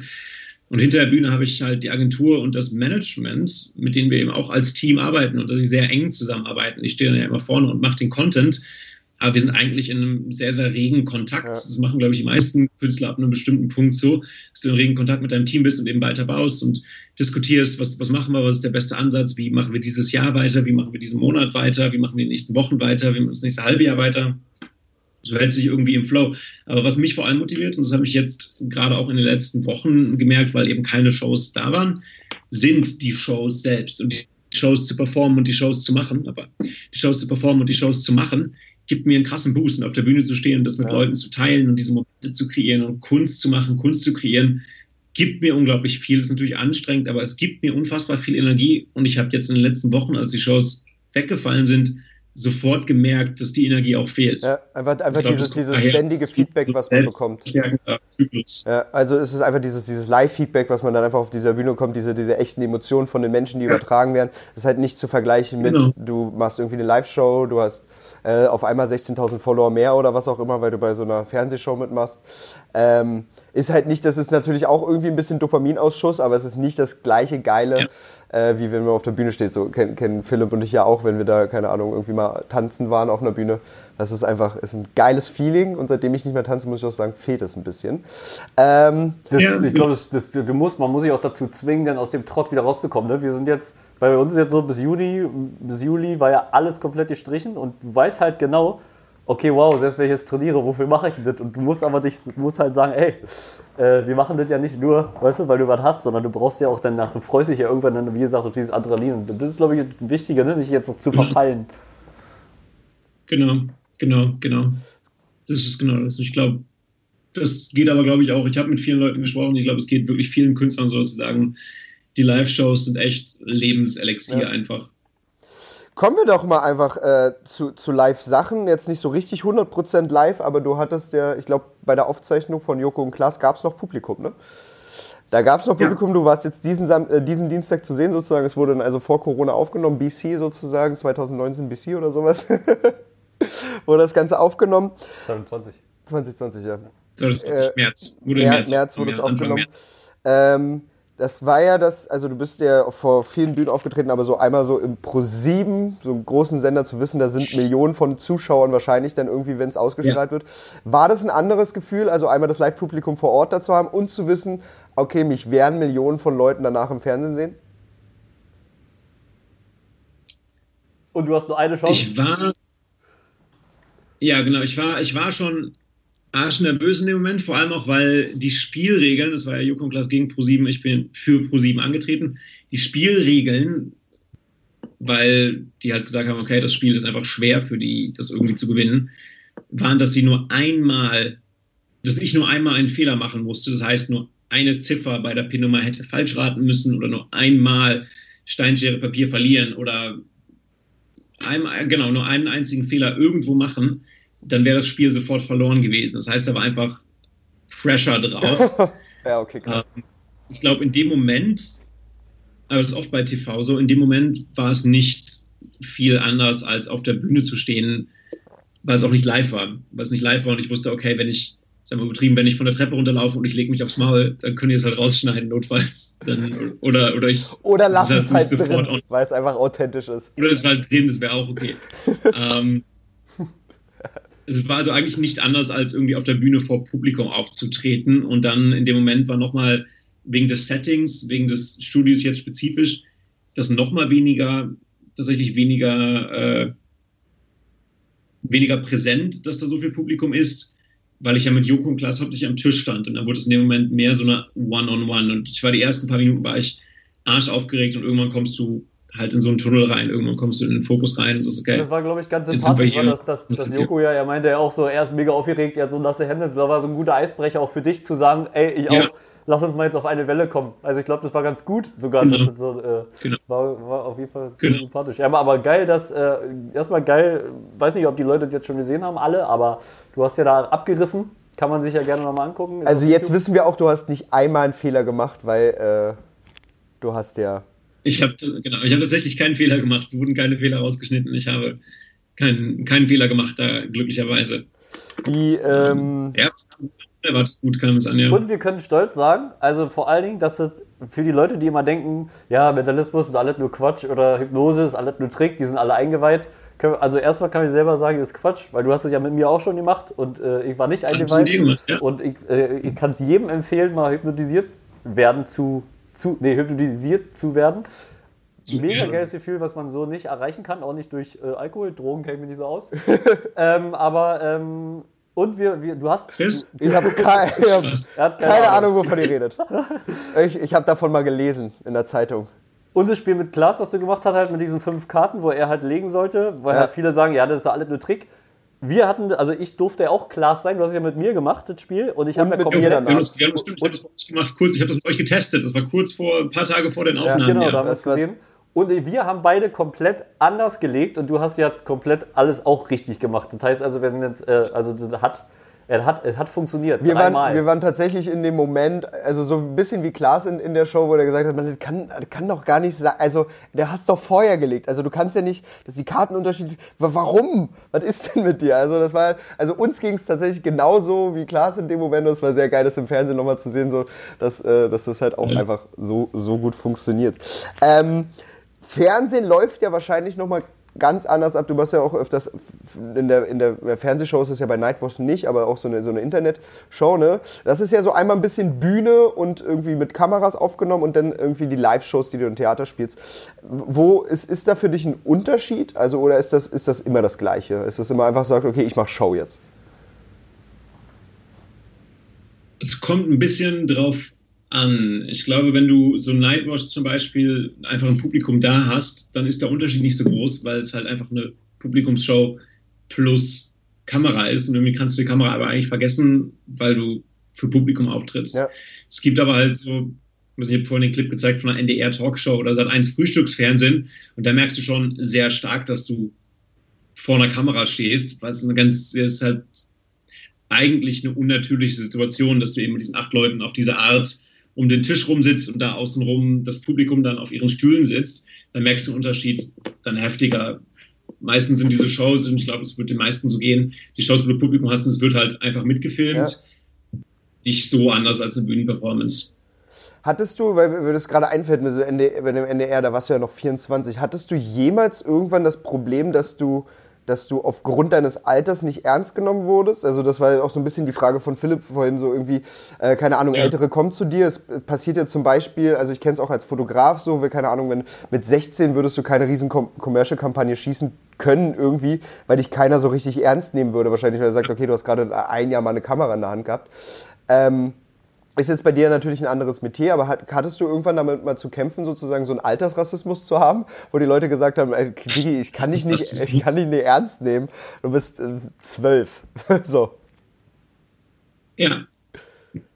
Und hinter der Bühne habe ich halt die Agentur und das Management, mit denen wir eben auch als Team arbeiten und dass sie sehr eng zusammenarbeiten. Ich stehe dann ja immer vorne und mache den Content, aber wir sind eigentlich in einem sehr, sehr regen Kontakt. Ja. Das machen, glaube ich, die meisten Künstler ab einem bestimmten Punkt so, dass du in regen Kontakt mit deinem Team bist und eben weiter baust und diskutierst, was, was machen wir, was ist der beste Ansatz, wie machen wir dieses Jahr weiter, wie machen wir diesen Monat weiter, wie machen wir die nächsten Wochen weiter, wie machen wir das nächste halbe Jahr weiter so hält sich irgendwie im Flow. Aber was mich vor allem motiviert, und das habe ich jetzt gerade auch in den letzten Wochen gemerkt, weil eben keine Shows da waren, sind die Shows selbst und die Shows zu performen und die Shows zu machen. Aber die Shows zu performen und die Shows zu machen, gibt mir einen krassen Boost und auf der Bühne zu stehen und das mit ja. Leuten zu teilen und diese Momente zu kreieren und Kunst zu machen, Kunst zu kreieren, gibt mir unglaublich viel. Das ist natürlich anstrengend, aber es gibt mir unfassbar viel Energie und ich habe jetzt in den letzten Wochen, als die Shows weggefallen sind, sofort gemerkt, dass die Energie auch fehlt. Ja, einfach, einfach glaub, dieses, dieses ständige Feedback, was man bekommt. Ja, also es ist einfach dieses, dieses Live-Feedback, was man dann einfach auf dieser Bühne bekommt, diese, diese echten Emotionen von den Menschen, die ja. übertragen werden. Das ist halt nicht zu vergleichen mit, genau. du machst irgendwie eine Live-Show, du hast äh, auf einmal 16.000 Follower mehr oder was auch immer, weil du bei so einer Fernsehshow mitmachst. Ähm, ist halt nicht, das ist natürlich auch irgendwie ein bisschen Dopaminausschuss, aber es ist nicht das gleiche geile, ja äh, wie wenn man auf der Bühne steht. So kennen, kennen Philipp und ich ja auch, wenn wir da, keine Ahnung, irgendwie mal tanzen waren auf einer Bühne. Das ist einfach, ist ein geiles Feeling und seitdem ich nicht mehr tanze, muss ich auch sagen, fehlt es ein bisschen. Ähm, das, ja. Ich glaube, das, das, du musst, man muss sich auch dazu zwingen, dann aus dem Trott wieder rauszukommen. Ne? Wir sind jetzt, bei uns ist jetzt so, bis Juni, bis Juli war ja alles komplett gestrichen und du weißt halt genau, okay, wow, selbst wenn ich jetzt trainiere, wofür mache ich das? Und du musst aber dich, musst halt sagen, ey, äh, wir machen das ja nicht nur, weißt du, weil du was hast, sondern du brauchst ja auch danach, du freust dich ja irgendwann dann, wie gesagt, auf dieses Adrenalin. Und das ist, glaube ich, wichtiger, ne? nicht jetzt noch zu verfallen. Genau, genau, genau. Das ist genau das. Ich glaube, das geht aber, glaube ich, auch. Ich habe mit vielen Leuten gesprochen. Ich glaube, es geht wirklich vielen Künstlern so, dass sie sagen, die Live-Shows sind echt Lebenselixier ja. einfach. Kommen wir doch mal einfach äh, zu, zu Live-Sachen. Jetzt nicht so richtig 100% live, aber du hattest ja, ich glaube, bei der Aufzeichnung von Joko und Klaas gab es noch Publikum, ne? Da gab es noch Publikum, ja. du warst jetzt diesen, äh, diesen Dienstag zu sehen sozusagen. Es wurde dann also vor Corona aufgenommen, BC sozusagen, 2019 BC oder sowas. wurde das Ganze aufgenommen. 2020. 2020, ja. 2020, äh, März. Wurde März, März wurde es aufgenommen. Ähm, das war ja das, also du bist ja vor vielen Bühnen aufgetreten, aber so einmal so im Pro 7, so einem großen Sender zu wissen, da sind Millionen von Zuschauern wahrscheinlich dann irgendwie, wenn es ausgestrahlt ja. wird. War das ein anderes Gefühl, also einmal das Live-Publikum vor Ort dazu haben und zu wissen, okay, mich werden Millionen von Leuten danach im Fernsehen sehen? Und du hast nur eine Chance? Ich war, ja genau, ich war, ich war schon arschnervös in dem Moment, vor allem auch, weil die Spielregeln, das war ja Joko Klaas gegen Pro7, ich bin für Pro7 angetreten, die Spielregeln, weil die halt gesagt haben, okay, das Spiel ist einfach schwer für die, das irgendwie zu gewinnen, waren, dass sie nur einmal, dass ich nur einmal einen Fehler machen musste, das heißt nur eine Ziffer bei der PIN-Nummer hätte falsch raten müssen oder nur einmal Steinschere Papier verlieren oder einmal, genau, nur einen einzigen Fehler irgendwo machen dann wäre das Spiel sofort verloren gewesen. Das heißt, da war einfach Pressure drauf. ja, okay, klar. Ähm, ich glaube, in dem Moment, aber das ist oft bei TV so, in dem Moment war es nicht viel anders, als auf der Bühne zu stehen, weil es auch nicht live war. Weil es nicht live war und ich wusste, okay, wenn ich, sagen wir übertrieben, wenn ich von der Treppe runterlaufe und ich lege mich aufs Maul, dann könnt ihr es halt rausschneiden, notfalls. Dann, oder, oder ich. Oder lass es halt, halt drin, weil es einfach authentisch ist. Oder es ist halt drin, das wäre auch okay. ähm, es war also eigentlich nicht anders, als irgendwie auf der Bühne vor Publikum aufzutreten. Und dann in dem Moment war nochmal wegen des Settings, wegen des Studios jetzt spezifisch, das nochmal weniger, tatsächlich weniger, äh, weniger präsent, dass da so viel Publikum ist, weil ich ja mit Joko und Klaas hauptsächlich am Tisch stand. Und dann wurde es in dem Moment mehr so eine One-on-One. -on -One. Und ich war die ersten paar Minuten war ich arsch aufgeregt und irgendwann kommst du halt in so einen Tunnel rein, irgendwann kommst du in den Fokus rein und so ist okay. Das war, glaube ich, ganz sympathisch, weil das, das, das Joko ja, er meinte ja auch so, er ist mega aufgeregt, er hat so nasse Hände, da war so ein guter Eisbrecher auch für dich zu sagen, ey, ich ja. auch, lass uns mal jetzt auf eine Welle kommen. Also ich glaube, das war ganz gut sogar. Genau. Das so, äh, genau. war, war auf jeden Fall genau. sympathisch. Ja, aber geil, dass, äh, erstmal geil, weiß nicht, ob die Leute das jetzt schon gesehen haben, alle, aber du hast ja da abgerissen. Kann man sich ja gerne nochmal angucken. Ist also jetzt wissen wir auch, du hast nicht einmal einen Fehler gemacht, weil äh, du hast ja ich habe genau, ich tatsächlich keinen Fehler gemacht. Es wurden keine Fehler rausgeschnitten. Ich habe keinen, keinen Fehler gemacht da, glücklicherweise. Die, ähm ja, erwartet gut kam es an, ja. Und wir können stolz sagen, also vor allen Dingen, dass es für die Leute, die immer denken, ja, Mentalismus ist alles nur Quatsch oder Hypnose ist alles nur Trick, die sind alle eingeweiht. Also erstmal kann ich selber sagen, das ist Quatsch, weil du hast es ja mit mir auch schon gemacht und äh, ich war nicht eingeweiht. Gemacht, ja. Und ich, äh, ich kann es jedem empfehlen, mal hypnotisiert werden zu zu, nee, hypnotisiert zu werden. Zu Mega werden. geiles Gefühl, was man so nicht erreichen kann, auch nicht durch äh, Alkohol. Drogen kenne ich mir nicht so aus. ähm, aber, ähm, und wir, wir, du hast. Chris? Ich habe kein, hab keine, keine Ahnung, wovon ihr redet. Ich, ich habe davon mal gelesen in der Zeitung. Und das Spiel mit Klaas, was du gemacht hast, halt mit diesen fünf Karten, wo er halt legen sollte, weil ja. halt viele sagen, ja, das ist doch alles nur Trick wir hatten, also ich durfte ja auch Klaas sein, du hast es ja mit mir gemacht, das Spiel, und ich habe ja komplett... Wir haben das, wir haben das, stimmt, ich habe das bei euch gemacht, kurz, ich habe das mit euch getestet, das war kurz vor, ein paar Tage vor den Aufnahmen. Ja, genau, ja. da haben wir es gesehen. Und wir haben beide komplett anders gelegt und du hast ja komplett alles auch richtig gemacht. Das heißt also, wenn jetzt, äh, also das hat er hat, er hat funktioniert. Wir waren, wir waren tatsächlich in dem Moment, also so ein bisschen wie Klaas in, in der Show, wo er gesagt hat, man das kann, das kann doch gar nicht sein. Also, der hast doch vorher gelegt. Also, du kannst ja nicht, dass die Karten unterschiedlich. Warum? Was ist denn mit dir? Also, das war, also uns ging es tatsächlich genauso wie Klaas in dem Moment. Und es war sehr geil, das im Fernsehen nochmal zu sehen, so, dass, äh, dass das halt auch mhm. einfach so, so gut funktioniert. Ähm, Fernsehen läuft ja wahrscheinlich nochmal ganz anders ab. Du machst ja auch öfters in der, in der Fernsehshow ist es ja bei Nightwatch nicht, aber auch so eine, so eine Internetshow, ne? Das ist ja so einmal ein bisschen Bühne und irgendwie mit Kameras aufgenommen und dann irgendwie die Live-Shows, die du im Theater spielst. Wo ist, ist da für dich ein Unterschied? Also, oder ist das, ist das immer das Gleiche? Ist das immer einfach sagt, okay, ich mach Show jetzt? Es kommt ein bisschen drauf an. Ich glaube, wenn du so Nightwatch zum Beispiel einfach ein Publikum da hast, dann ist der Unterschied nicht so groß, weil es halt einfach eine Publikumsshow plus Kamera ist. Und irgendwie kannst du die Kamera aber eigentlich vergessen, weil du für Publikum auftrittst. Ja. Es gibt aber halt so, ich habe vorhin den Clip gezeigt von einer NDR-Talkshow oder seit eins Frühstücksfernsehen und da merkst du schon sehr stark, dass du vor einer Kamera stehst, weil es eine ganz, es ist halt eigentlich eine unnatürliche Situation, dass du eben mit diesen acht Leuten auf diese Art um den Tisch rum sitzt und da außenrum das Publikum dann auf ihren Stühlen sitzt, dann merkst du den Unterschied dann heftiger. Meistens sind diese Shows, und ich glaube, es wird den meisten so gehen, die Shows, wo du Publikum hast, es wird halt einfach mitgefilmt. Ja. Nicht so anders als eine Bühnenperformance. Hattest du, weil mir das gerade einfällt mit, dem NDR, da warst du ja noch 24, hattest du jemals irgendwann das Problem, dass du dass du aufgrund deines Alters nicht ernst genommen wurdest? Also das war auch so ein bisschen die Frage von Philipp vorhin, so irgendwie, äh, keine Ahnung, ja. Ältere kommen zu dir. Es passiert ja zum Beispiel, also ich kenne es auch als Fotograf so, keine Ahnung, wenn mit 16 würdest du keine riesen Commercial-Kampagne schießen können irgendwie, weil dich keiner so richtig ernst nehmen würde. Wahrscheinlich, weil er sagt, okay, du hast gerade ein Jahr mal eine Kamera in der Hand gehabt. Ähm, ist jetzt bei dir natürlich ein anderes Metier, aber hattest du irgendwann damit mal zu kämpfen, sozusagen so einen Altersrassismus zu haben, wo die Leute gesagt haben, ey, Digi, ich kann dich nicht, ich kann dich nicht ernst nehmen, du bist äh, zwölf. so. Ja,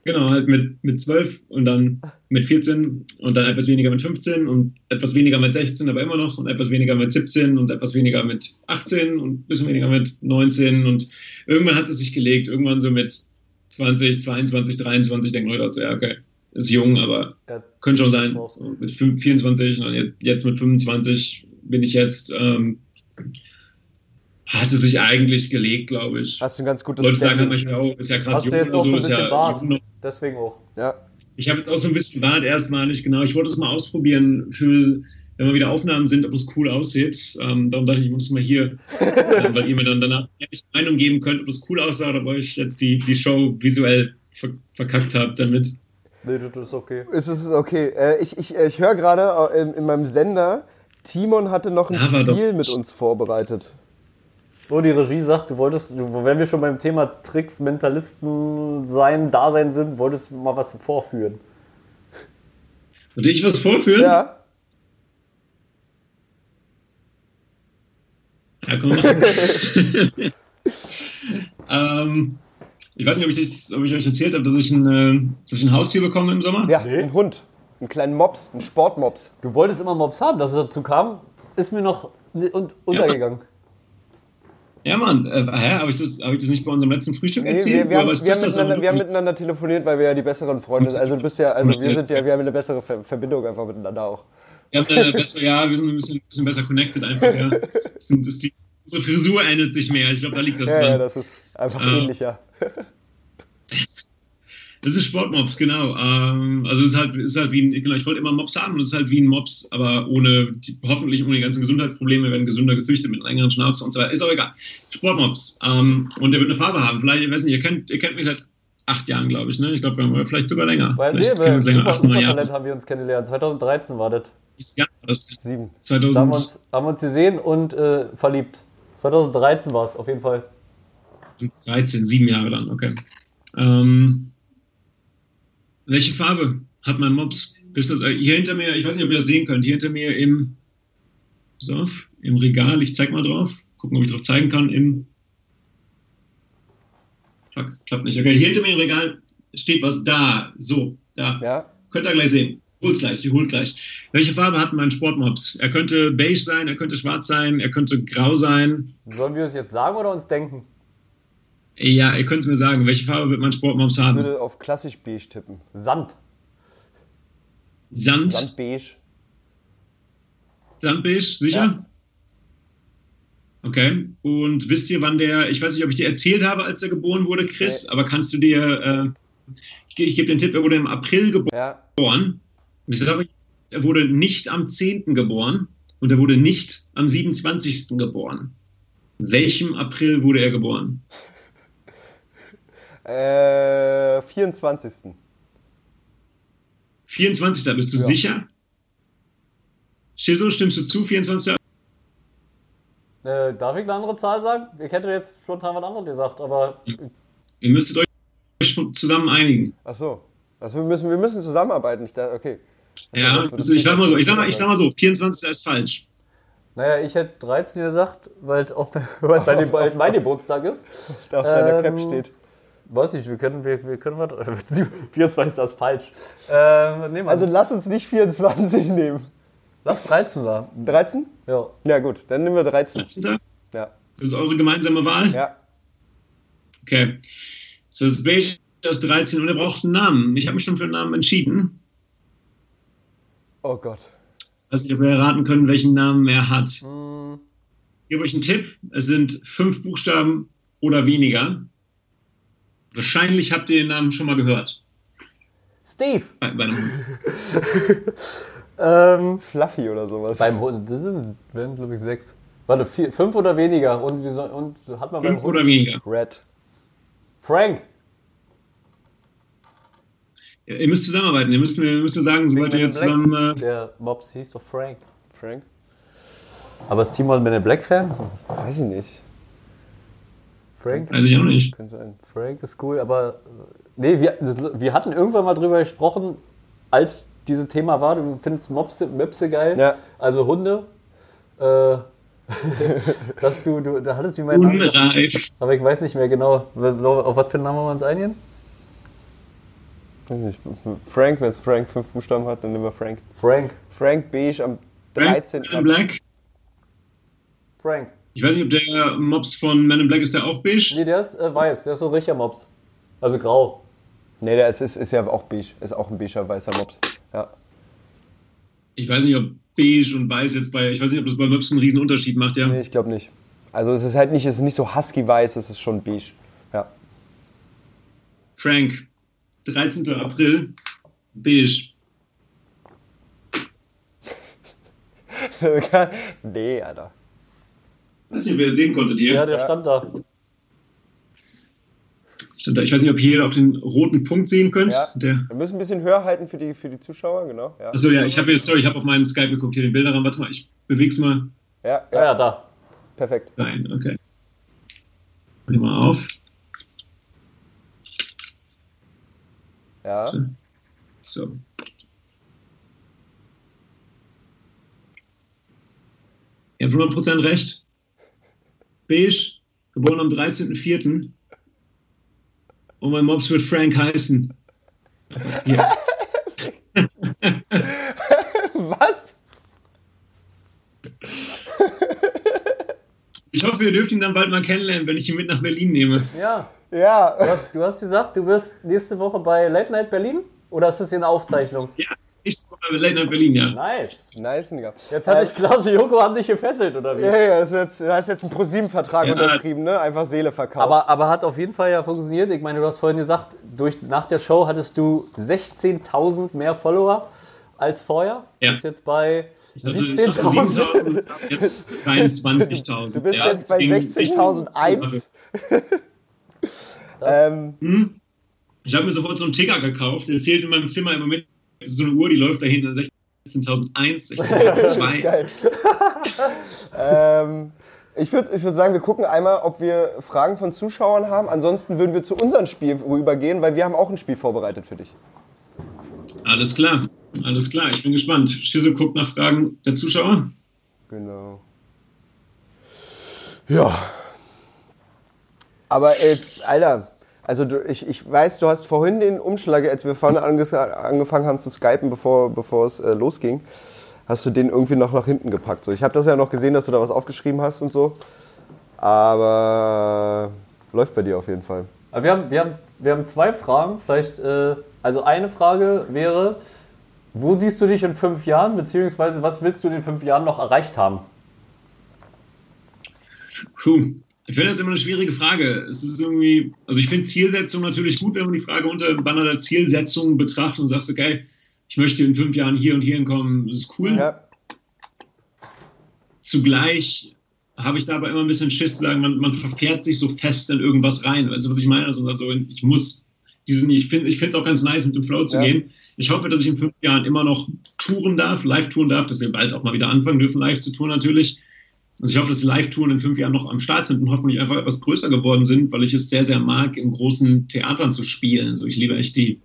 genau, halt mit, mit zwölf und dann mit 14 und dann etwas weniger mit 15 und etwas weniger mit 16, aber immer noch und etwas weniger mit 17 und etwas weniger mit 18 und ein bisschen weniger mit 19 und irgendwann hat es sich gelegt, irgendwann so mit 20, 22, 23 denken Leute also, ja, okay, ist jung, aber ja, könnte schon sein. So, mit 24 und jetzt mit 25 bin ich jetzt, ähm, hatte sich eigentlich gelegt, glaube ich. Hast du ein ganz gutes Leute sagen manchmal, oh, ist ja krass jung oder so, ist ja Bart, deswegen auch. Ja. Ich habe jetzt auch so ein bisschen Bart erstmalig, genau. Ich wollte es mal ausprobieren für wenn mal wieder Aufnahmen sind, ob es cool aussieht. Ähm, darum dachte ich, ich muss mal hier, äh, weil ihr mir dann danach ehrlich Meinung geben könnt, ob es cool aussah oder ob ich jetzt die, die Show visuell ver verkackt habe damit. Nee, das ist okay. Es ist okay. Äh, ich ich, ich höre gerade äh, in, in, meinem Sender, Timon hatte noch ein ja, Spiel mit uns vorbereitet. Wo die Regie sagt, du wolltest, wenn wir schon beim Thema Tricks, Mentalisten sein, Dasein sind, wolltest du mal was vorführen. Wollte ich was vorführen? Ja. Ja, komm mal. ähm, ich weiß nicht, ob ich, das, ob ich euch erzählt habe, dass ich, ein, äh, dass ich ein Haustier bekomme im Sommer. Ja, ein Hund. Einen kleinen Mops, einen Sportmops. Du wolltest immer Mobs haben, dass es dazu kam, ist mir noch un untergegangen. Ja, Mann, äh, hä, habe ich, das- hab ich das nicht bei unserem letzten Frühstück Nee, erzählt? wir, wir, haben, wir, haben wir haben du- miteinander telefoniert, weil wir ja die besseren Freunde sind. Also du bist ja, also wir sind ja, wir haben eine bessere Ver Verbindung einfach miteinander auch. Wir haben eine bessere, ja, wir sind ein bisschen, bisschen besser connected einfach, ja. Sind- das die, unsere Frisur ändert sich mehr. Ich glaube, da liegt das Ja, ja, dran. das ist einfach Ah. ähnlicher. Das ist Sportmops, genau. Ähm, also es ist halt, ist halt wie ein, genau, ich wollte immer Mops haben und es ist halt wie ein Mops, aber ohne, hoffentlich ohne die ganzen Gesundheitsprobleme, werden gesünder gezüchtet mit einer längeren Schnauze und so weiter. Ist auch egal. Sportmops. Ähm, und der wird eine Farbe haben. Vielleicht, ich weiß nicht, ihr kennt, ihr kennt mich seit acht Jahren, glaube ich, ne? Ich glaube, wir haben vielleicht sogar länger. Weil vielleicht wir bei uns länger, acht, haben wir uns kennengelernt. 2013 war das. Ja, das Sieben. Da haben wir 2000. uns, haben wir uns gesehen und äh, verliebt. 2013 war es auf jeden Fall. 13, sieben Jahre dann, okay. Ähm, welche Farbe hat mein Mops? Wisst ihr das? Hier hinter mir, ich weiß nicht, ob ihr das sehen könnt, hier hinter mir im, so, im Regal, ich zeig mal drauf, gucken, ob ich drauf zeigen kann, im, fuck, klappt nicht, okay, hier hinter mir im Regal steht was, da, so, da, Ja. könnt ihr gleich sehen. Hol's gleich, ich hol gleich. Welche Farbe hat mein Sportmops? Er könnte beige sein, er könnte schwarz sein, er könnte grau sein. Sollen wir es jetzt sagen oder uns denken? Ja, ihr könnt es mir sagen, welche Farbe wird mein Sportmops Ich haben? würde auf klassisch beige tippen. Sand. Sand, Sandbeige. Sandbeige, sicher? Ja. Okay. Und wisst ihr, wann der, ich weiß nicht, ob ich dir erzählt habe, als er geboren wurde, Chris, aber kannst du dir, äh, ich, ich gebe den Tipp, er wurde im April geboren. Ja. Und ich sage, er wurde nicht am 10. geboren und er wurde nicht am 27. geboren. Welchem April wurde er geboren? Äh, 24. 24. Bist du Ja. sicher? Shizo, stimmst du zu? 24. Äh, darf ich eine andere Zahl sagen? Ich hätte jetzt spontan was anderes gesagt, aber Ihr müsstet euch zusammen einigen. Ach so. Also wir müssen, wir müssen zusammenarbeiten. Ich dachte, okay. Ja, das wird- also ich sag mal so, ich sag mal, ich sag mal so, 24. ist falsch. naja, ich hätte 13 gesagt, weil es auch weil bei dem, weil mein Geburtstag ist. Da auf deiner Ähm, Cap steht. Weiß nicht, wir können, wir, wir können was. 24 ist falsch. Ähm. Also lass uns nicht 24 nehmen. lass 13 sagen. 13? Ja. Ja gut, dann nehmen wir 13. 13. Ja. Das ist eure gemeinsame Wahl? Ja. Okay. So, das ist 13 und er braucht einen Namen. Ich habe mich schon für einen Namen entschieden. Oh Gott. Ich weiß nicht, ob wir erraten können, welchen Namen er hat. Ich gebe euch einen Tipp. Es sind fünf Buchstaben oder weniger. Wahrscheinlich habt ihr den Namen schon mal gehört. Steve. Bei, bei einem Hund. Ähm, Fluffy oder sowas. beim Hund, das sind, werden glaube ich sechs. Warte, vier, fünf oder weniger? Und, und hat man beim Fünf Hund. oder weniger. Red. Frank. Ihr müsst zusammenarbeiten. Ihr müsst mir, müsst mir sagen, sobald ihr in zusammen. Äh, Der Mops hieß doch Frank. Frank? Aber ist Timon Men in Black Fan? Weiß ich nicht. Frank? weiß ich auch nicht. Könnte sein. Frank ist cool, aber. äh, Nee, wir, das, wir hatten irgendwann mal drüber gesprochen, als dieses Thema war. Du findest Mopse, Möpse geil. Ja. Also Hunde. Äh, dass du, du, da hattest wie mein Name. Unreif. Aber ich weiß nicht mehr genau, auf was für einen Namen wir uns einigen. Weiß nicht. Frank, wenn es Frank fünf Buchstaben hat, dann nehmen wir Frank. Frank. Frank Beige am Frank 13. Men in Black. Frank. Ich weiß nicht, ob der Mops von Men in Black ist der auch beige. Nee, der ist äh, weiß, der ist so ein richtiger Mops. Also grau. Nee, der ist, ist, ist ja auch beige. Ist auch ein beiger weißer Mops. Ja. Ich weiß nicht, ob beige und weiß jetzt bei. Ich weiß nicht, ob das bei Möpsen einen riesen Unterschied macht, ja. Nee, ich glaube nicht. Also es ist halt nicht, es ist nicht so husky-weiß, es ist schon beige. Ja. Frank, 13. April, beige. nee, Alter. weiß nicht, ob ihr das sehen konntet hier. Ja, der stand da. Stand da. Ich weiß nicht, ob ihr hier auch den roten Punkt sehen könnt. Ja. Der, Wir müssen ein bisschen höher halten für die, für die Zuschauer, genau. Ja, achso, ja, ich habe jetzt, sorry, ich habe auf meinen Skype geguckt, hier den Bilderraum. Warte mal, ich beweg's mal ja, Ja, ja ja, da. perfekt. rein. Okay. Nimm mal auf. Ja. So. Ihr habt 100% recht. Beige, geboren am 13.04. Und mein Mops wird Frank heißen. Hier. Was? Ich hoffe, ihr dürft ihn dann bald mal kennenlernen, wenn ich ihn mit nach Berlin nehme. Ja. Ja. Du hast- Du hast gesagt, du wirst nächste Woche bei Late Night Berlin? Oder ist das hier eine Aufzeichnung? Ja, nächste Woche bei Late Night Berlin, ja. Nice. Nice, Digga. Jetzt hat dich Klaus und Joko haben dich gefesselt, oder wie? Ja, ja, das ist jetzt, da hast jetzt einen ProSieben-Vertrag Ja. unterschrieben, ne? Einfach Seele verkauft. Aber, aber hat auf jeden Fall ja funktioniert. Ich meine, du hast vorhin gesagt, durch, nach der Show hattest du 16.000 mehr Follower als vorher. Ja. Bist jetzt bei Ich hatte 17.000. 7.000, jetzt 23.000. du bist Ja, jetzt bei es ging richtig gut. 60.001. ähm, Hm? Ich habe mir sofort so einen Ticker gekauft. Der zählt in meinem Zimmer im Moment. So eine Uhr, die läuft da hinten 16.001, 16.002. geil. ähm, ich würde ich würd sagen, wir gucken einmal, ob wir Fragen von Zuschauern haben. Ansonsten würden wir zu unserem Spiel rübergehen, weil wir haben auch ein Spiel vorbereitet für dich. Alles klar, alles klar. Ich bin gespannt. Schisse guckt nach Fragen der Zuschauer. Genau. Ja. Aber ey, Alter, also du, ich, ich weiß, du hast vorhin den Umschlag, als wir vorne ange angefangen haben zu skypen, bevor, bevor es äh, losging, hast du den irgendwie noch nach hinten gepackt. So, ich habe das ja noch gesehen, dass du da was aufgeschrieben hast und so. Aber läuft bei dir auf jeden Fall. Aber wir haben, wir, haben, wir haben zwei Fragen. Vielleicht, äh, also eine Frage wäre, wo siehst du dich in fünf Jahren, beziehungsweise was willst du in den fünf Jahren noch erreicht haben? Puh. Ich finde das immer eine schwierige Frage. Es ist irgendwie, also ich finde Zielsetzung natürlich gut, wenn man die Frage unter dem Banner der Zielsetzung betrachtet und sagst, okay, ich möchte in fünf Jahren hier und hier hinkommen. Das ist cool. Ja. Zugleich habe ich dabei immer ein bisschen Schiss zu sagen, man, man verfährt sich so fest in irgendwas rein. Weißt du, was ich meine? Also, also ich muss diesen, ich finde ich finde es auch ganz nice, mit dem Flow zu Ja. gehen. Ich hoffe, dass ich in fünf Jahren immer noch touren darf, live touren darf, dass wir bald auch mal wieder anfangen dürfen, live zu touren natürlich. Also ich hoffe, dass die Live-Touren in fünf Jahren noch am Start sind und hoffentlich einfach etwas größer geworden sind, weil ich es sehr, sehr mag, in großen Theatern zu spielen. So, ich liebe echt die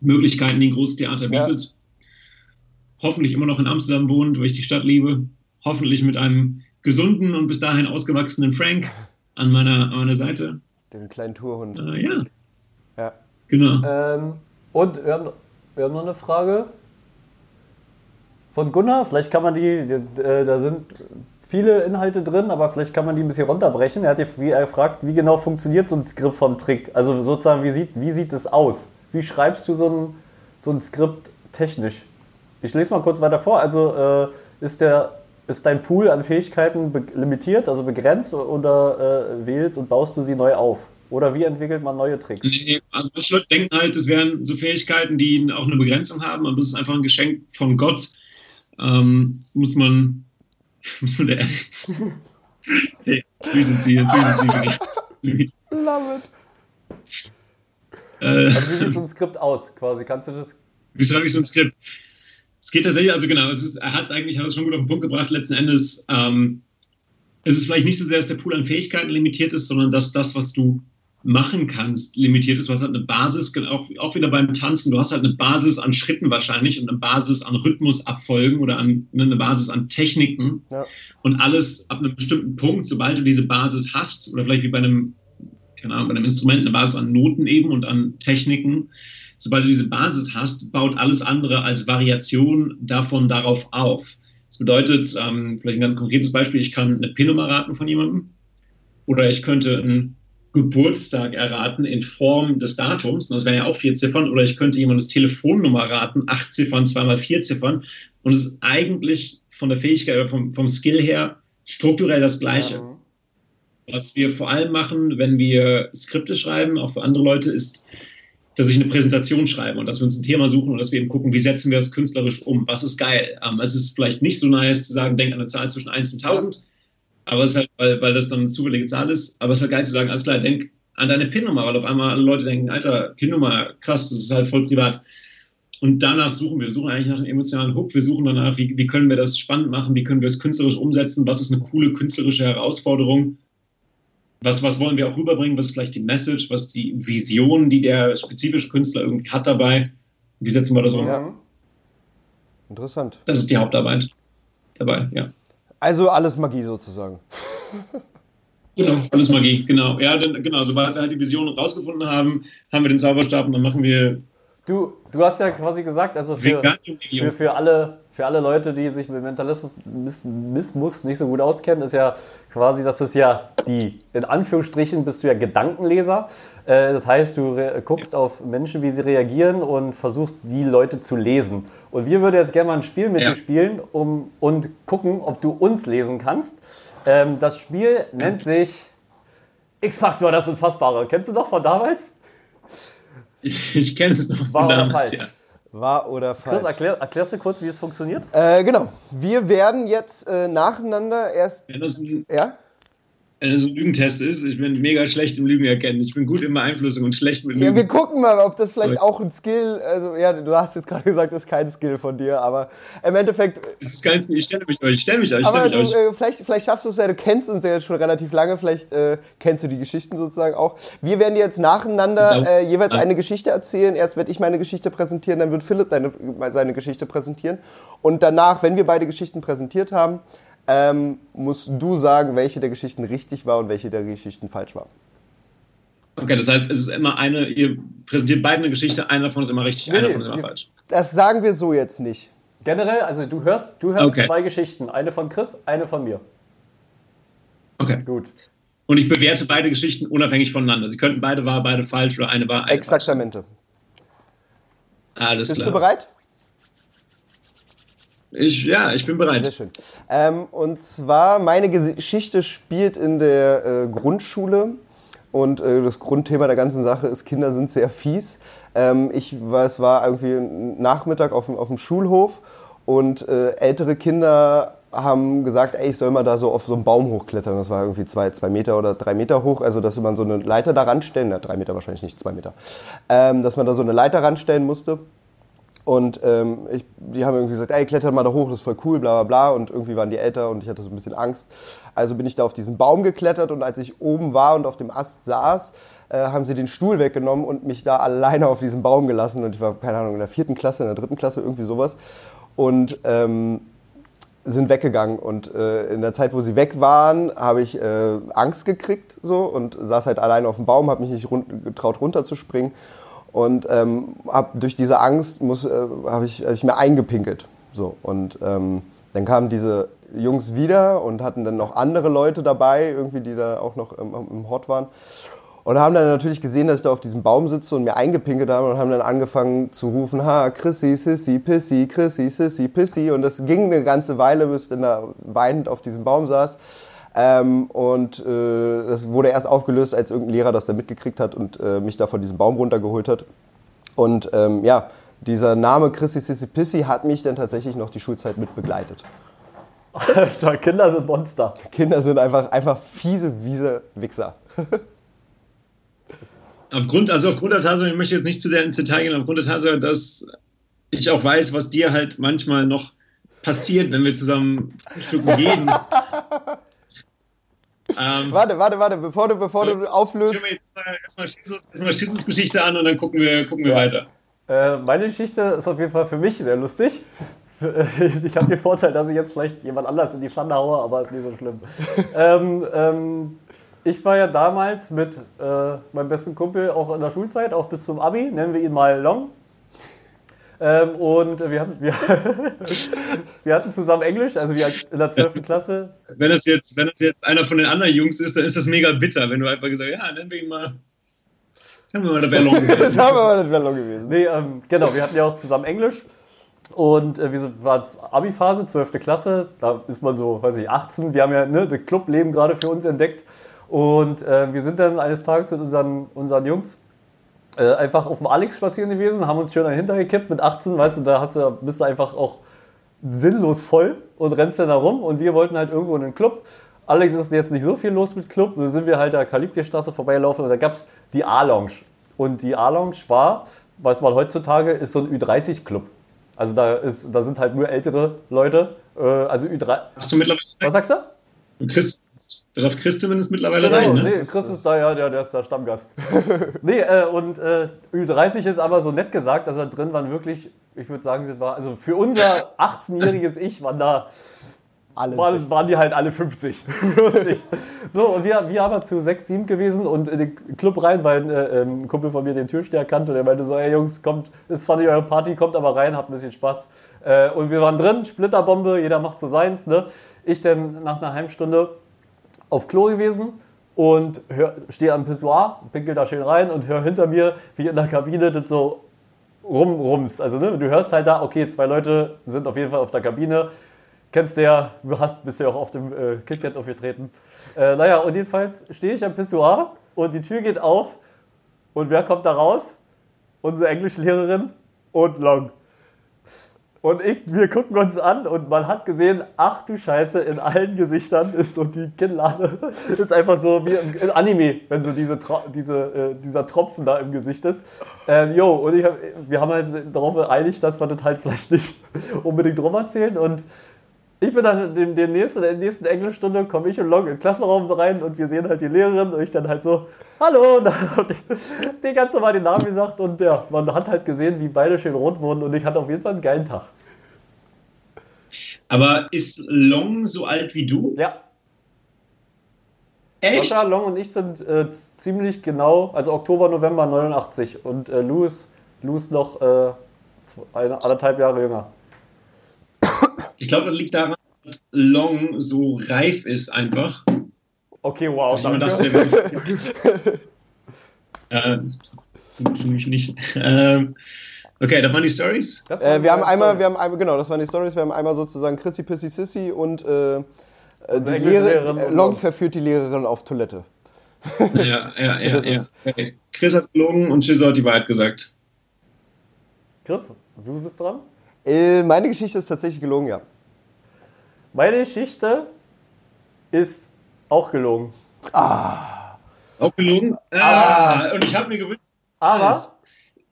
Möglichkeiten, die ein großes Theater Ja. bietet. Hoffentlich immer noch in Amsterdam wohnt, weil ich die Stadt liebe. Hoffentlich mit einem gesunden und bis dahin ausgewachsenen Frank an meiner, an meiner Seite. Den kleinen Tourhund. Äh, ja, Ja. genau. Ähm, und wir haben, wir haben noch eine Frage von Gunnar. Vielleicht kann man die, äh, da sind viele Inhalte drin, aber vielleicht kann man die ein bisschen runterbrechen. Er hat er gefragt, wie genau funktioniert so ein Skript vom Trick? Also sozusagen, wie sieht, wie sieht es aus? Wie schreibst du so ein, so ein Skript technisch? Ich lese mal kurz weiter vor. Also äh, ist, der, ist dein Pool an Fähigkeiten limitiert, also begrenzt, oder äh, wählst und baust du sie neu auf? Oder wie entwickelt man neue Tricks? Nee, Also manche Leute denken halt, es wären so Fähigkeiten, die auch eine Begrenzung haben, aber das ist einfach ein Geschenk von Gott. Ähm, muss man, muss man der hey, Füße ziehen, Füße ziehen. Love it. Äh, Also wie sieht so ein Skript aus quasi? Kannst du das wie schreibe ich so ein Skript? Es geht tatsächlich, also genau, es ist, er hat es eigentlich, hat es schon gut auf den Punkt gebracht, letzten Endes, ähm, es ist vielleicht nicht so sehr, dass der Pool an Fähigkeiten limitiert ist, sondern dass das, was du machen kannst, limitiert ist. Du hast halt eine Basis, auch, auch wieder beim Tanzen, du hast halt eine Basis an Schritten wahrscheinlich und eine Basis an Rhythmusabfolgen oder an, ne, eine Basis an Techniken. Ja. Und alles ab einem bestimmten Punkt, sobald du diese Basis hast, oder vielleicht wie bei einem, keine Ahnung, bei einem Instrument eine Basis an Noten eben und an Techniken, sobald du diese Basis hast, baut alles andere als Variation davon darauf auf. Das bedeutet, ähm, vielleicht ein ganz konkretes Beispiel, ich kann eine PIN-Nummer raten von jemandem oder ich könnte einen Geburtstag erraten in Form des Datums, und das wären ja auch vier Ziffern, oder ich könnte jemandes Telefonnummer raten, acht Ziffern, zweimal vier Ziffern, und es ist eigentlich von der Fähigkeit oder vom, vom Skill her strukturell das Gleiche. Was wir vor allem machen, wenn wir Skripte schreiben, auch für andere Leute, ist, dass ich eine Präsentation schreibe und dass wir uns ein Thema suchen und dass wir eben gucken, wie setzen wir das künstlerisch um. Was ist geil? Ähm, es ist vielleicht nicht so nice zu sagen, denk an eine Zahl zwischen 1 und 1000, aber es ist halt, weil, weil das dann eine zufällige Zahl ist, aber es ist halt geil zu sagen, alles klar, denk an deine PIN-Nummer, weil auf einmal alle Leute denken, Alter, PIN-Nummer, krass, das ist halt voll privat. Und danach suchen wir, wir suchen eigentlich nach einem emotionalen Hook, wir suchen danach, wie, wie können wir das spannend machen, wie können wir es künstlerisch umsetzen, was ist eine coole künstlerische Herausforderung. was, was wollen wir auch rüberbringen, was ist vielleicht die Message, was die Vision, die der spezifische Künstler irgendwie hat dabei. Wie setzen wir das um? Ja. Interessant. Das ist die Hauptarbeit dabei, ja. Also alles Magie sozusagen. Genau, alles Magie, genau. Ja, denn, genau, sobald wir halt die Vision rausgefunden haben, haben wir den Zauberstab und dann machen wir. Du, du hast ja quasi gesagt, also für, für, für, alle, für alle Leute, die sich mit Mentalismus nicht so gut auskennen, ist ja quasi, das ist ja die, in Anführungsstrichen bist du ja Gedankenleser. Äh, das heißt, du guckst auf Menschen, wie sie reagieren und versuchst, die Leute zu lesen. Und wir würden jetzt gerne mal ein Spiel mit ja. dir spielen um, und gucken, ob du uns lesen kannst. Ähm, das Spiel nennt sich X-Factor, das Unfassbare. Kennst du noch von damals? Ich, ich kenne es noch. War oder falsch? Ja. War oder falsch? Chris, erklär, erklärst du kurz, wie es funktioniert? Äh, genau. Wir werden jetzt äh, nacheinander erst. Ja, das ein, ja? Wenn es ein Lügentest ist. Ich bin mega schlecht im Lügen erkennen. Ich bin gut in Beeinflussung und schlecht mit Lügen. Ja, wir gucken mal, ob das vielleicht auch ein Skill, also ja, du hast jetzt gerade gesagt, das ist kein Skill von dir, aber im Endeffekt. Es ist kein Skill, ich stelle mich euch, ich stelle mich euch, ich stelle mich du, euch. Äh, vielleicht, vielleicht schaffst du es ja, du kennst uns ja jetzt schon relativ lange, vielleicht äh, kennst du die Geschichten sozusagen auch. Wir werden jetzt nacheinander äh, jeweils eine Geschichte erzählen. Erst werde ich meine Geschichte präsentieren, dann wird Philipp deine, seine Geschichte präsentieren. Und danach, wenn wir beide Geschichten präsentiert haben, ähm, musst du sagen, welche der Geschichten richtig war und welche der Geschichten falsch war. Okay, das heißt, es ist immer eine, ihr präsentiert beide eine Geschichte, einer davon ist immer richtig, nee, einer davon ist immer falsch. Das sagen wir so jetzt nicht. Generell, also du hörst, du hörst okay. zwei Geschichten, eine von Chris, eine von mir. Okay. Gut. Und ich bewerte beide Geschichten unabhängig voneinander. Sie könnten beide wahr, beide falsch oder eine wahr, eine Exaktamente. Alles Bist klar. du bereit? Ich, ja, ich bin bereit. Sehr schön. Ähm, und zwar, meine Geschichte spielt in der äh, Grundschule. Und äh, das Grundthema der ganzen Sache ist, Kinder sind sehr fies. Ähm, ich, es war irgendwie ein Nachmittag auf, auf dem Schulhof und äh, ältere Kinder haben gesagt, ey, ich soll mal da so auf so einen Baum hochklettern. Das war irgendwie zwei, zwei Meter oder drei Meter hoch. Also, dass man so eine Leiter da ranstellen, na, drei Meter wahrscheinlich nicht, zwei Meter, ähm, dass man da so eine Leiter ranstellen musste. Und ähm, ich, die haben irgendwie gesagt, ey, kletter mal da hoch, das ist voll cool, bla bla bla. Und irgendwie waren die älter und ich hatte so ein bisschen Angst. Also bin ich da auf diesen Baum geklettert und als ich oben war und auf dem Ast saß, äh, haben sie den Stuhl weggenommen und mich da alleine auf diesem Baum gelassen. Und ich war, keine Ahnung, in der vierten Klasse, in der dritten Klasse, irgendwie sowas. Und ähm, sind weggegangen. Und äh, in der Zeit, wo sie weg waren, habe ich äh, Angst gekriegt so und saß halt alleine auf dem Baum, habe mich nicht run getraut runterzuspringen und ähm, hab durch diese Angst äh, habe ich, hab ich mir eingepinkelt so und ähm, dann kamen diese Jungs wieder und hatten dann noch andere Leute dabei irgendwie die da auch noch im, im Hort waren und haben dann natürlich gesehen, dass ich da auf diesem Baum sitze und mir eingepinkelt habe und haben dann angefangen zu rufen, ha, Chrissy, Sissy, Pissy, Chrissy, Sissy, Pissy. Und das ging eine ganze Weile, bis ich dann da weinend auf diesem Baum saß. Ähm, und äh, das wurde erst aufgelöst, als irgendein Lehrer das da mitgekriegt hat und äh, mich da von diesem Baum runtergeholt hat. Und ähm, ja, dieser Name Chrissy Sissy Pissy hat mich dann tatsächlich noch die Schulzeit mit begleitet. Kinder sind Monster. Kinder sind einfach, einfach fiese, wiese Wichser. aufgrund, also aufgrund der Tatsache, ich möchte jetzt nicht zu sehr ins Detail gehen, aufgrund der Tatsache, dass ich auch weiß, was dir halt manchmal noch passiert, wenn wir zusammen Stücken gehen. Ähm, warte, warte, warte, bevor du, bevor du auflöst. Erstmal erstmal Jesus Geschichte an und dann gucken wir, gucken wir ja. weiter. Äh, meine Geschichte ist auf jeden Fall für mich sehr lustig. Ich habe den Vorteil, dass ich jetzt vielleicht jemand anders in die Pfanne haue, aber ist nicht so schlimm. ähm, ähm, ich war ja damals mit äh, meinem besten Kumpel auch in der Schulzeit, auch bis zum Abi, nennen wir ihn mal Long. Ähm, und wir hatten, wir, wir, hatten zusammen Englisch, also wir in der 12. Klasse. Wenn das, jetzt, wenn das jetzt einer von den anderen Jungs ist, dann ist das mega bitter, wenn du einfach gesagt hast, ja, nennen wir ihn mal. Haben wir mal der Bellon gewesen. das haben wir mal der Bellon gewesen. Nee, ähm, genau, wir hatten ja auch zusammen Englisch. Und äh, wir waren Abi-Phase, 12. Klasse, da ist man so, weiß ich, 18. Wir haben ja ne, das Clubleben gerade für uns entdeckt. Und äh, wir sind dann eines Tages mit unseren, unseren Jungs äh, einfach auf dem Alex spazieren gewesen, haben uns schön dahinter gekippt mit 18, weißt du, da hast du, bist du einfach auch sinnlos voll und rennst dann da rum und wir wollten halt irgendwo in den Club. Alex ist jetzt nicht so viel los mit Club, da sind wir halt der Kalibke-Straße vorbeigelaufen und da gab es die A-Lounge. Und die A-Lounge war, was man heutzutage ist, so ein Ü30-Club. Also da, ist, da sind halt nur ältere Leute. Äh, also Ü3. Hast du mittlerweile? Was sagst du? Chris, darf Chris zumindest mittlerweile Genau, rein, ne? nee, Chris ist da, ja, der, der ist der Stammgast. nee, äh, und äh, Ü30 ist aber so nett gesagt, dass da drin waren wirklich, ich würde sagen, das war, also für unser 18-jähriges Ich waren da, Alles. waren, waren die halt alle 50. 40. So, und wir, wir haben zu 6, 7 gewesen und in den Club rein, weil äh, ein Kumpel von mir den Türsteher kannte und der meinte so, ey Jungs, kommt, ist zwar nicht eure Party, kommt aber rein, habt ein bisschen Spaß. Äh, und wir waren drin, Splitterbombe, jeder macht so seins. Ne? Ich dann nach einer halben Stunde auf Klo gewesen und stehe am Pissoir, pinkel da schön rein und höre hinter mir, wie in der Kabine das so rumrums. Also ne, du hörst halt da, okay, zwei Leute sind auf jeden Fall auf der Kabine. Kennst du ja, du hast, bist ja auch auf dem äh, KitKat aufgetreten. Äh, naja, und jedenfalls stehe ich am Pissoir und die Tür geht auf und wer kommt da raus? Unsere Englischlehrerin und Long. Und ich, wir gucken uns an und man hat gesehen, ach du Scheiße, in allen Gesichtern ist so die Kinnlade, ist einfach so wie im, im Anime, wenn so diese, diese, äh, dieser Tropfen da im Gesicht ist. Ähm, jo, und hab, wir haben halt darauf geeinigt, dass wir das halt vielleicht nicht unbedingt rum erzählen und ich bin dann in der nächsten, in der nächsten Englischstunde, komme ich und Long in den Klassenraum so rein und wir sehen halt die Lehrerin und ich dann halt so, hallo, und dann hab ich den ganz normal den Namen gesagt und ja, man hat halt gesehen, wie beide schön rot wurden und ich hatte auf jeden Fall einen geilen Tag. Aber ist Long so alt wie du? Ja, Echt? Sascha, Long und ich sind äh, ziemlich genau, also Oktober, November 89 und äh, Louis, Louis noch äh, zwei, eine, anderthalb Jahre jünger. Ich glaube, das liegt daran, dass Long so reif ist einfach. Okay, wow, Ich immer danke. dachte, der wäre äh, mich nicht. Ähm, okay, das waren die Stories. Äh, wir haben einmal, wir haben einmal, genau, das waren die Stories. Wir haben einmal sozusagen Chrissy Pissy Sissy und äh, äh, die Lehrer, Lehrerin äh, Long verführt die Lehrerin auf Toilette. Ja, ja, ja. ja. ist- Okay. Chris hat gelogen und Schizzo hat die Wahrheit gesagt. Chris, du bist dran. Äh, meine Geschichte ist tatsächlich gelogen, ja. Meine Geschichte ist auch gelogen. Auch gelogen? Ah, und ich habe mir gewünscht, Aber alles.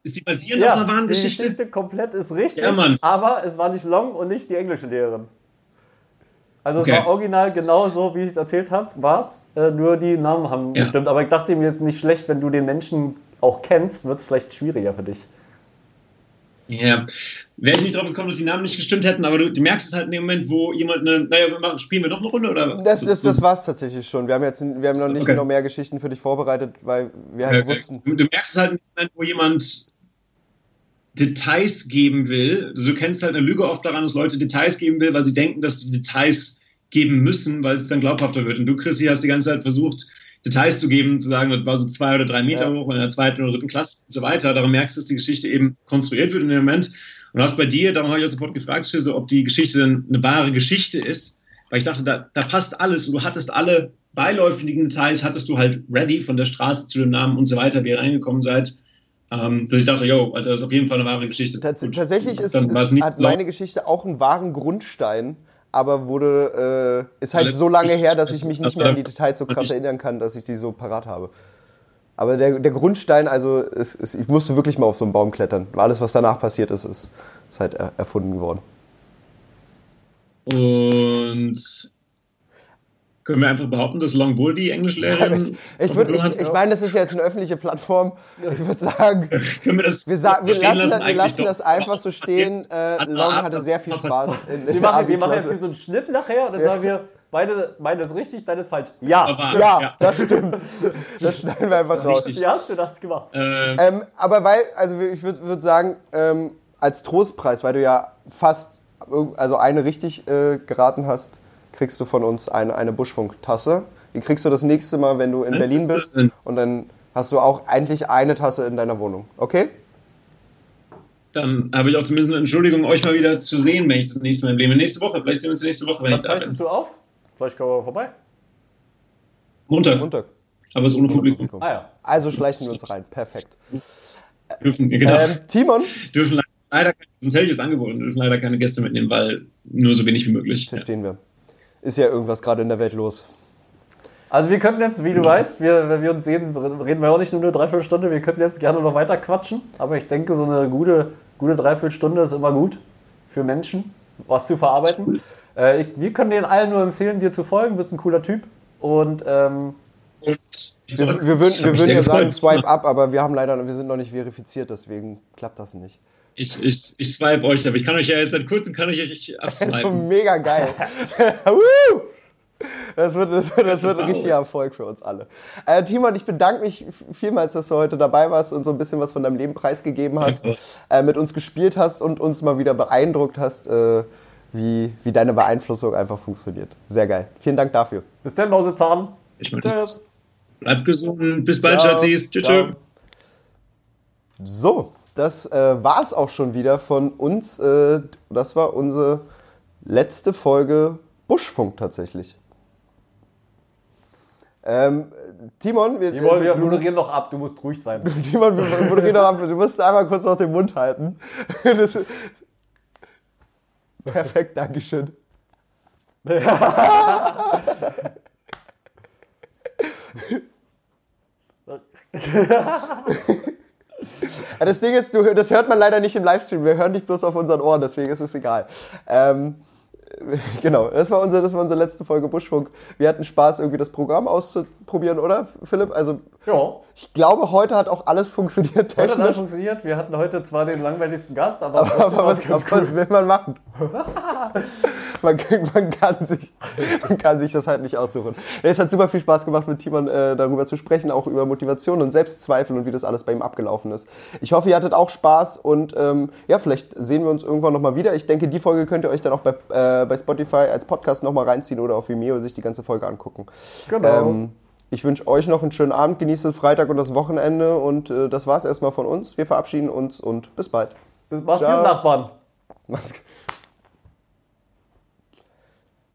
ist die basierend auf ja, einer wahren die Geschichte? Geschichte komplett ist richtig, Ja, Mann. aber es war nicht Long und nicht die englische Lehrerin. Also Okay. es war original genau so, wie ich es erzählt habe, war es. Äh, nur die Namen haben Ja. gestimmt. Aber ich dachte mir jetzt nicht schlecht, wenn du den Menschen auch kennst, wird es vielleicht schwieriger für dich. Ja, wäre ich nicht drauf gekommen, dass die Namen nicht gestimmt hätten, aber du, du merkst es halt in dem Moment, wo jemand eine. Naja, spielen wir noch eine Runde oder? Das, das, das war's tatsächlich schon. Wir haben jetzt wir haben noch nicht Okay. noch mehr Geschichten für dich vorbereitet, weil wir halt Okay. wussten. Du, du merkst es halt in dem Moment, wo jemand Details geben will. Du kennst halt eine Lüge oft daran, dass Leute Details geben will, weil sie denken, dass die Details geben müssen, weil es dann glaubhafter wird. Und du, Chrissy, hast die ganze Zeit versucht, Details zu geben, zu sagen, das war so zwei oder drei Meter Ja. hoch in der zweiten oder dritten Klasse und so weiter. Daran merkst du, dass die Geschichte eben konstruiert wird in dem Moment. Und hast bei dir, darum habe ich auch sofort gefragt, Schisse, ob die Geschichte denn eine wahre Geschichte ist. Weil ich dachte, da, da passt alles. Und du hattest alle beiläufigen Details, hattest du halt ready von der Straße zu dem Namen und so weiter, wie ihr reingekommen seid. Ähm, dass ich dachte, yo, Alter, das ist auf jeden Fall eine wahre Geschichte. Tats Gut. tatsächlich ist, ist, hat meine Geschichte auch einen wahren Grundstein, aber wurde äh, ist halt so lange her, dass ich mich nicht mehr an die Details so krass erinnern kann, dass ich die so parat habe. Aber der, der Grundstein, also ist, ist, ich musste wirklich mal auf so einen Baum klettern. Alles, was danach passiert ist, ist, ist halt er, erfunden worden. Und können wir einfach behaupten, dass Long Bull die Englischlehrerin Ich, ich, würd- ich, ich meine, das ist jetzt eine öffentliche Plattform. Ich würde sagen, können wir das wir, sa wir lassen, das, wir lassen das einfach so stehen. Äh, Long hat- hatte sehr viel Spaß in, in Wir machen, wir machen jetzt hier so einen Schnitt nachher und dann sagen wir, beide, meine ist richtig, deine ist falsch. Ja, Aber- Ja, Ja. das stimmt. Das schneiden wir einfach raus. Wie hast du das gemacht? Äh, Ähm, aber weil, also ich würde würd sagen, ähm, als Trostpreis, weil du ja fast, also eine richtig äh, geraten hast, kriegst du von uns eine, eine Buschfunk-Tasse. Die kriegst du das nächste Mal, wenn du in Ja, Berlin bist. Und dann hast du auch eigentlich eine Tasse in deiner Wohnung. Okay? dann habe ich auch zumindest eine Entschuldigung, euch mal wieder zu sehen, wenn ich das nächste Mal im Leben. Nächste Woche, vielleicht sehen wir uns nächste Woche, wenn Was ich da bin. du auf? Vielleicht kommen wir vorbei. Montag, Montag. aber es ist ohne Publikum. Ah ja. Also schleichen wir uns rein. Perfekt. Dürfen, genau, Ähm, Timon, dürfen leider, sonst hätte ich das angeboten, dürfen leider keine Gäste mitnehmen, weil nur so wenig wie möglich. Ja. verstehen wir. Ist ja irgendwas gerade in der Welt los. Also wir könnten jetzt, wie du weißt, wir, wenn wir uns sehen, reden wir auch nicht nur eine Dreiviertelstunde, wir könnten jetzt gerne noch weiter quatschen. Aber ich denke, so eine gute, gute Dreiviertelstunde ist immer gut für Menschen, was zu verarbeiten. Äh, ich, wir können den allen nur empfehlen, dir zu folgen. Du bist ein cooler Typ. Und ähm, wir, wir, würden, wir würden ja sagen, swipe up, aber wir haben leider, wir sind noch nicht verifiziert, deswegen klappt das nicht. Ich, ich, ich swipe euch, aber ich kann euch ja jetzt seit kurzem kann ich euch abswipen. Das ist so mega geil. Das wird, das wird, das wird ein richtiger Erfolg für uns alle. Äh, Timon, ich bedanke mich vielmals, dass du heute dabei warst und so ein bisschen was von deinem Leben preisgegeben hast, äh, mit uns gespielt hast und uns mal wieder beeindruckt hast, äh, wie, wie deine Beeinflussung einfach funktioniert. Sehr geil. Vielen Dank dafür. Bis dann, Mausezahn. Ich Tschüss. Bleib gesund. Bis bald, Schatzis. Tschüss. tschüss. So, das äh, war es auch schon wieder von uns. Äh, das war unsere letzte Folge Buschfunk tatsächlich. Ähm, Timon, wir, Timon, wir moderieren noch ab, du musst ruhig sein. Timon, wir moderieren noch ab, du musst einmal kurz noch den Mund halten. Das, perfekt, Dankeschön. das Ding ist, du, das hört man leider nicht im Livestream. Wir hören dich bloß auf unseren Ohren, deswegen ist es egal. Ähm, genau, das war, unsere, das war unsere letzte Folge Buschfunk. Wir hatten Spaß, irgendwie das Programm auszuprobieren, oder, Philipp? Also, ja. ich glaube, heute hat auch alles funktioniert. Technisch. Heute hat alles funktioniert. Wir hatten heute zwar den langweiligsten Gast, aber, aber, aber was, cool. was, will man machen? man, man, kann sich, man kann sich das halt nicht aussuchen. Es hat super viel Spaß gemacht, mit Timon äh, darüber zu sprechen, auch über Motivation und Selbstzweifel und wie das alles bei ihm abgelaufen ist. Ich hoffe, ihr hattet auch Spaß und ähm, ja, vielleicht sehen wir uns irgendwann nochmal wieder. Ich denke, die Folge könnt ihr euch dann auch bei, äh, bei Spotify als Podcast nochmal reinziehen oder auf Vimeo sich die ganze Folge angucken. Genau. Ähm, ich wünsche euch noch einen schönen Abend, genießt den Freitag und das Wochenende und äh, das war's erstmal von uns. Wir verabschieden uns und bis bald. Macht's gut, Nachbarn. Macht's gut.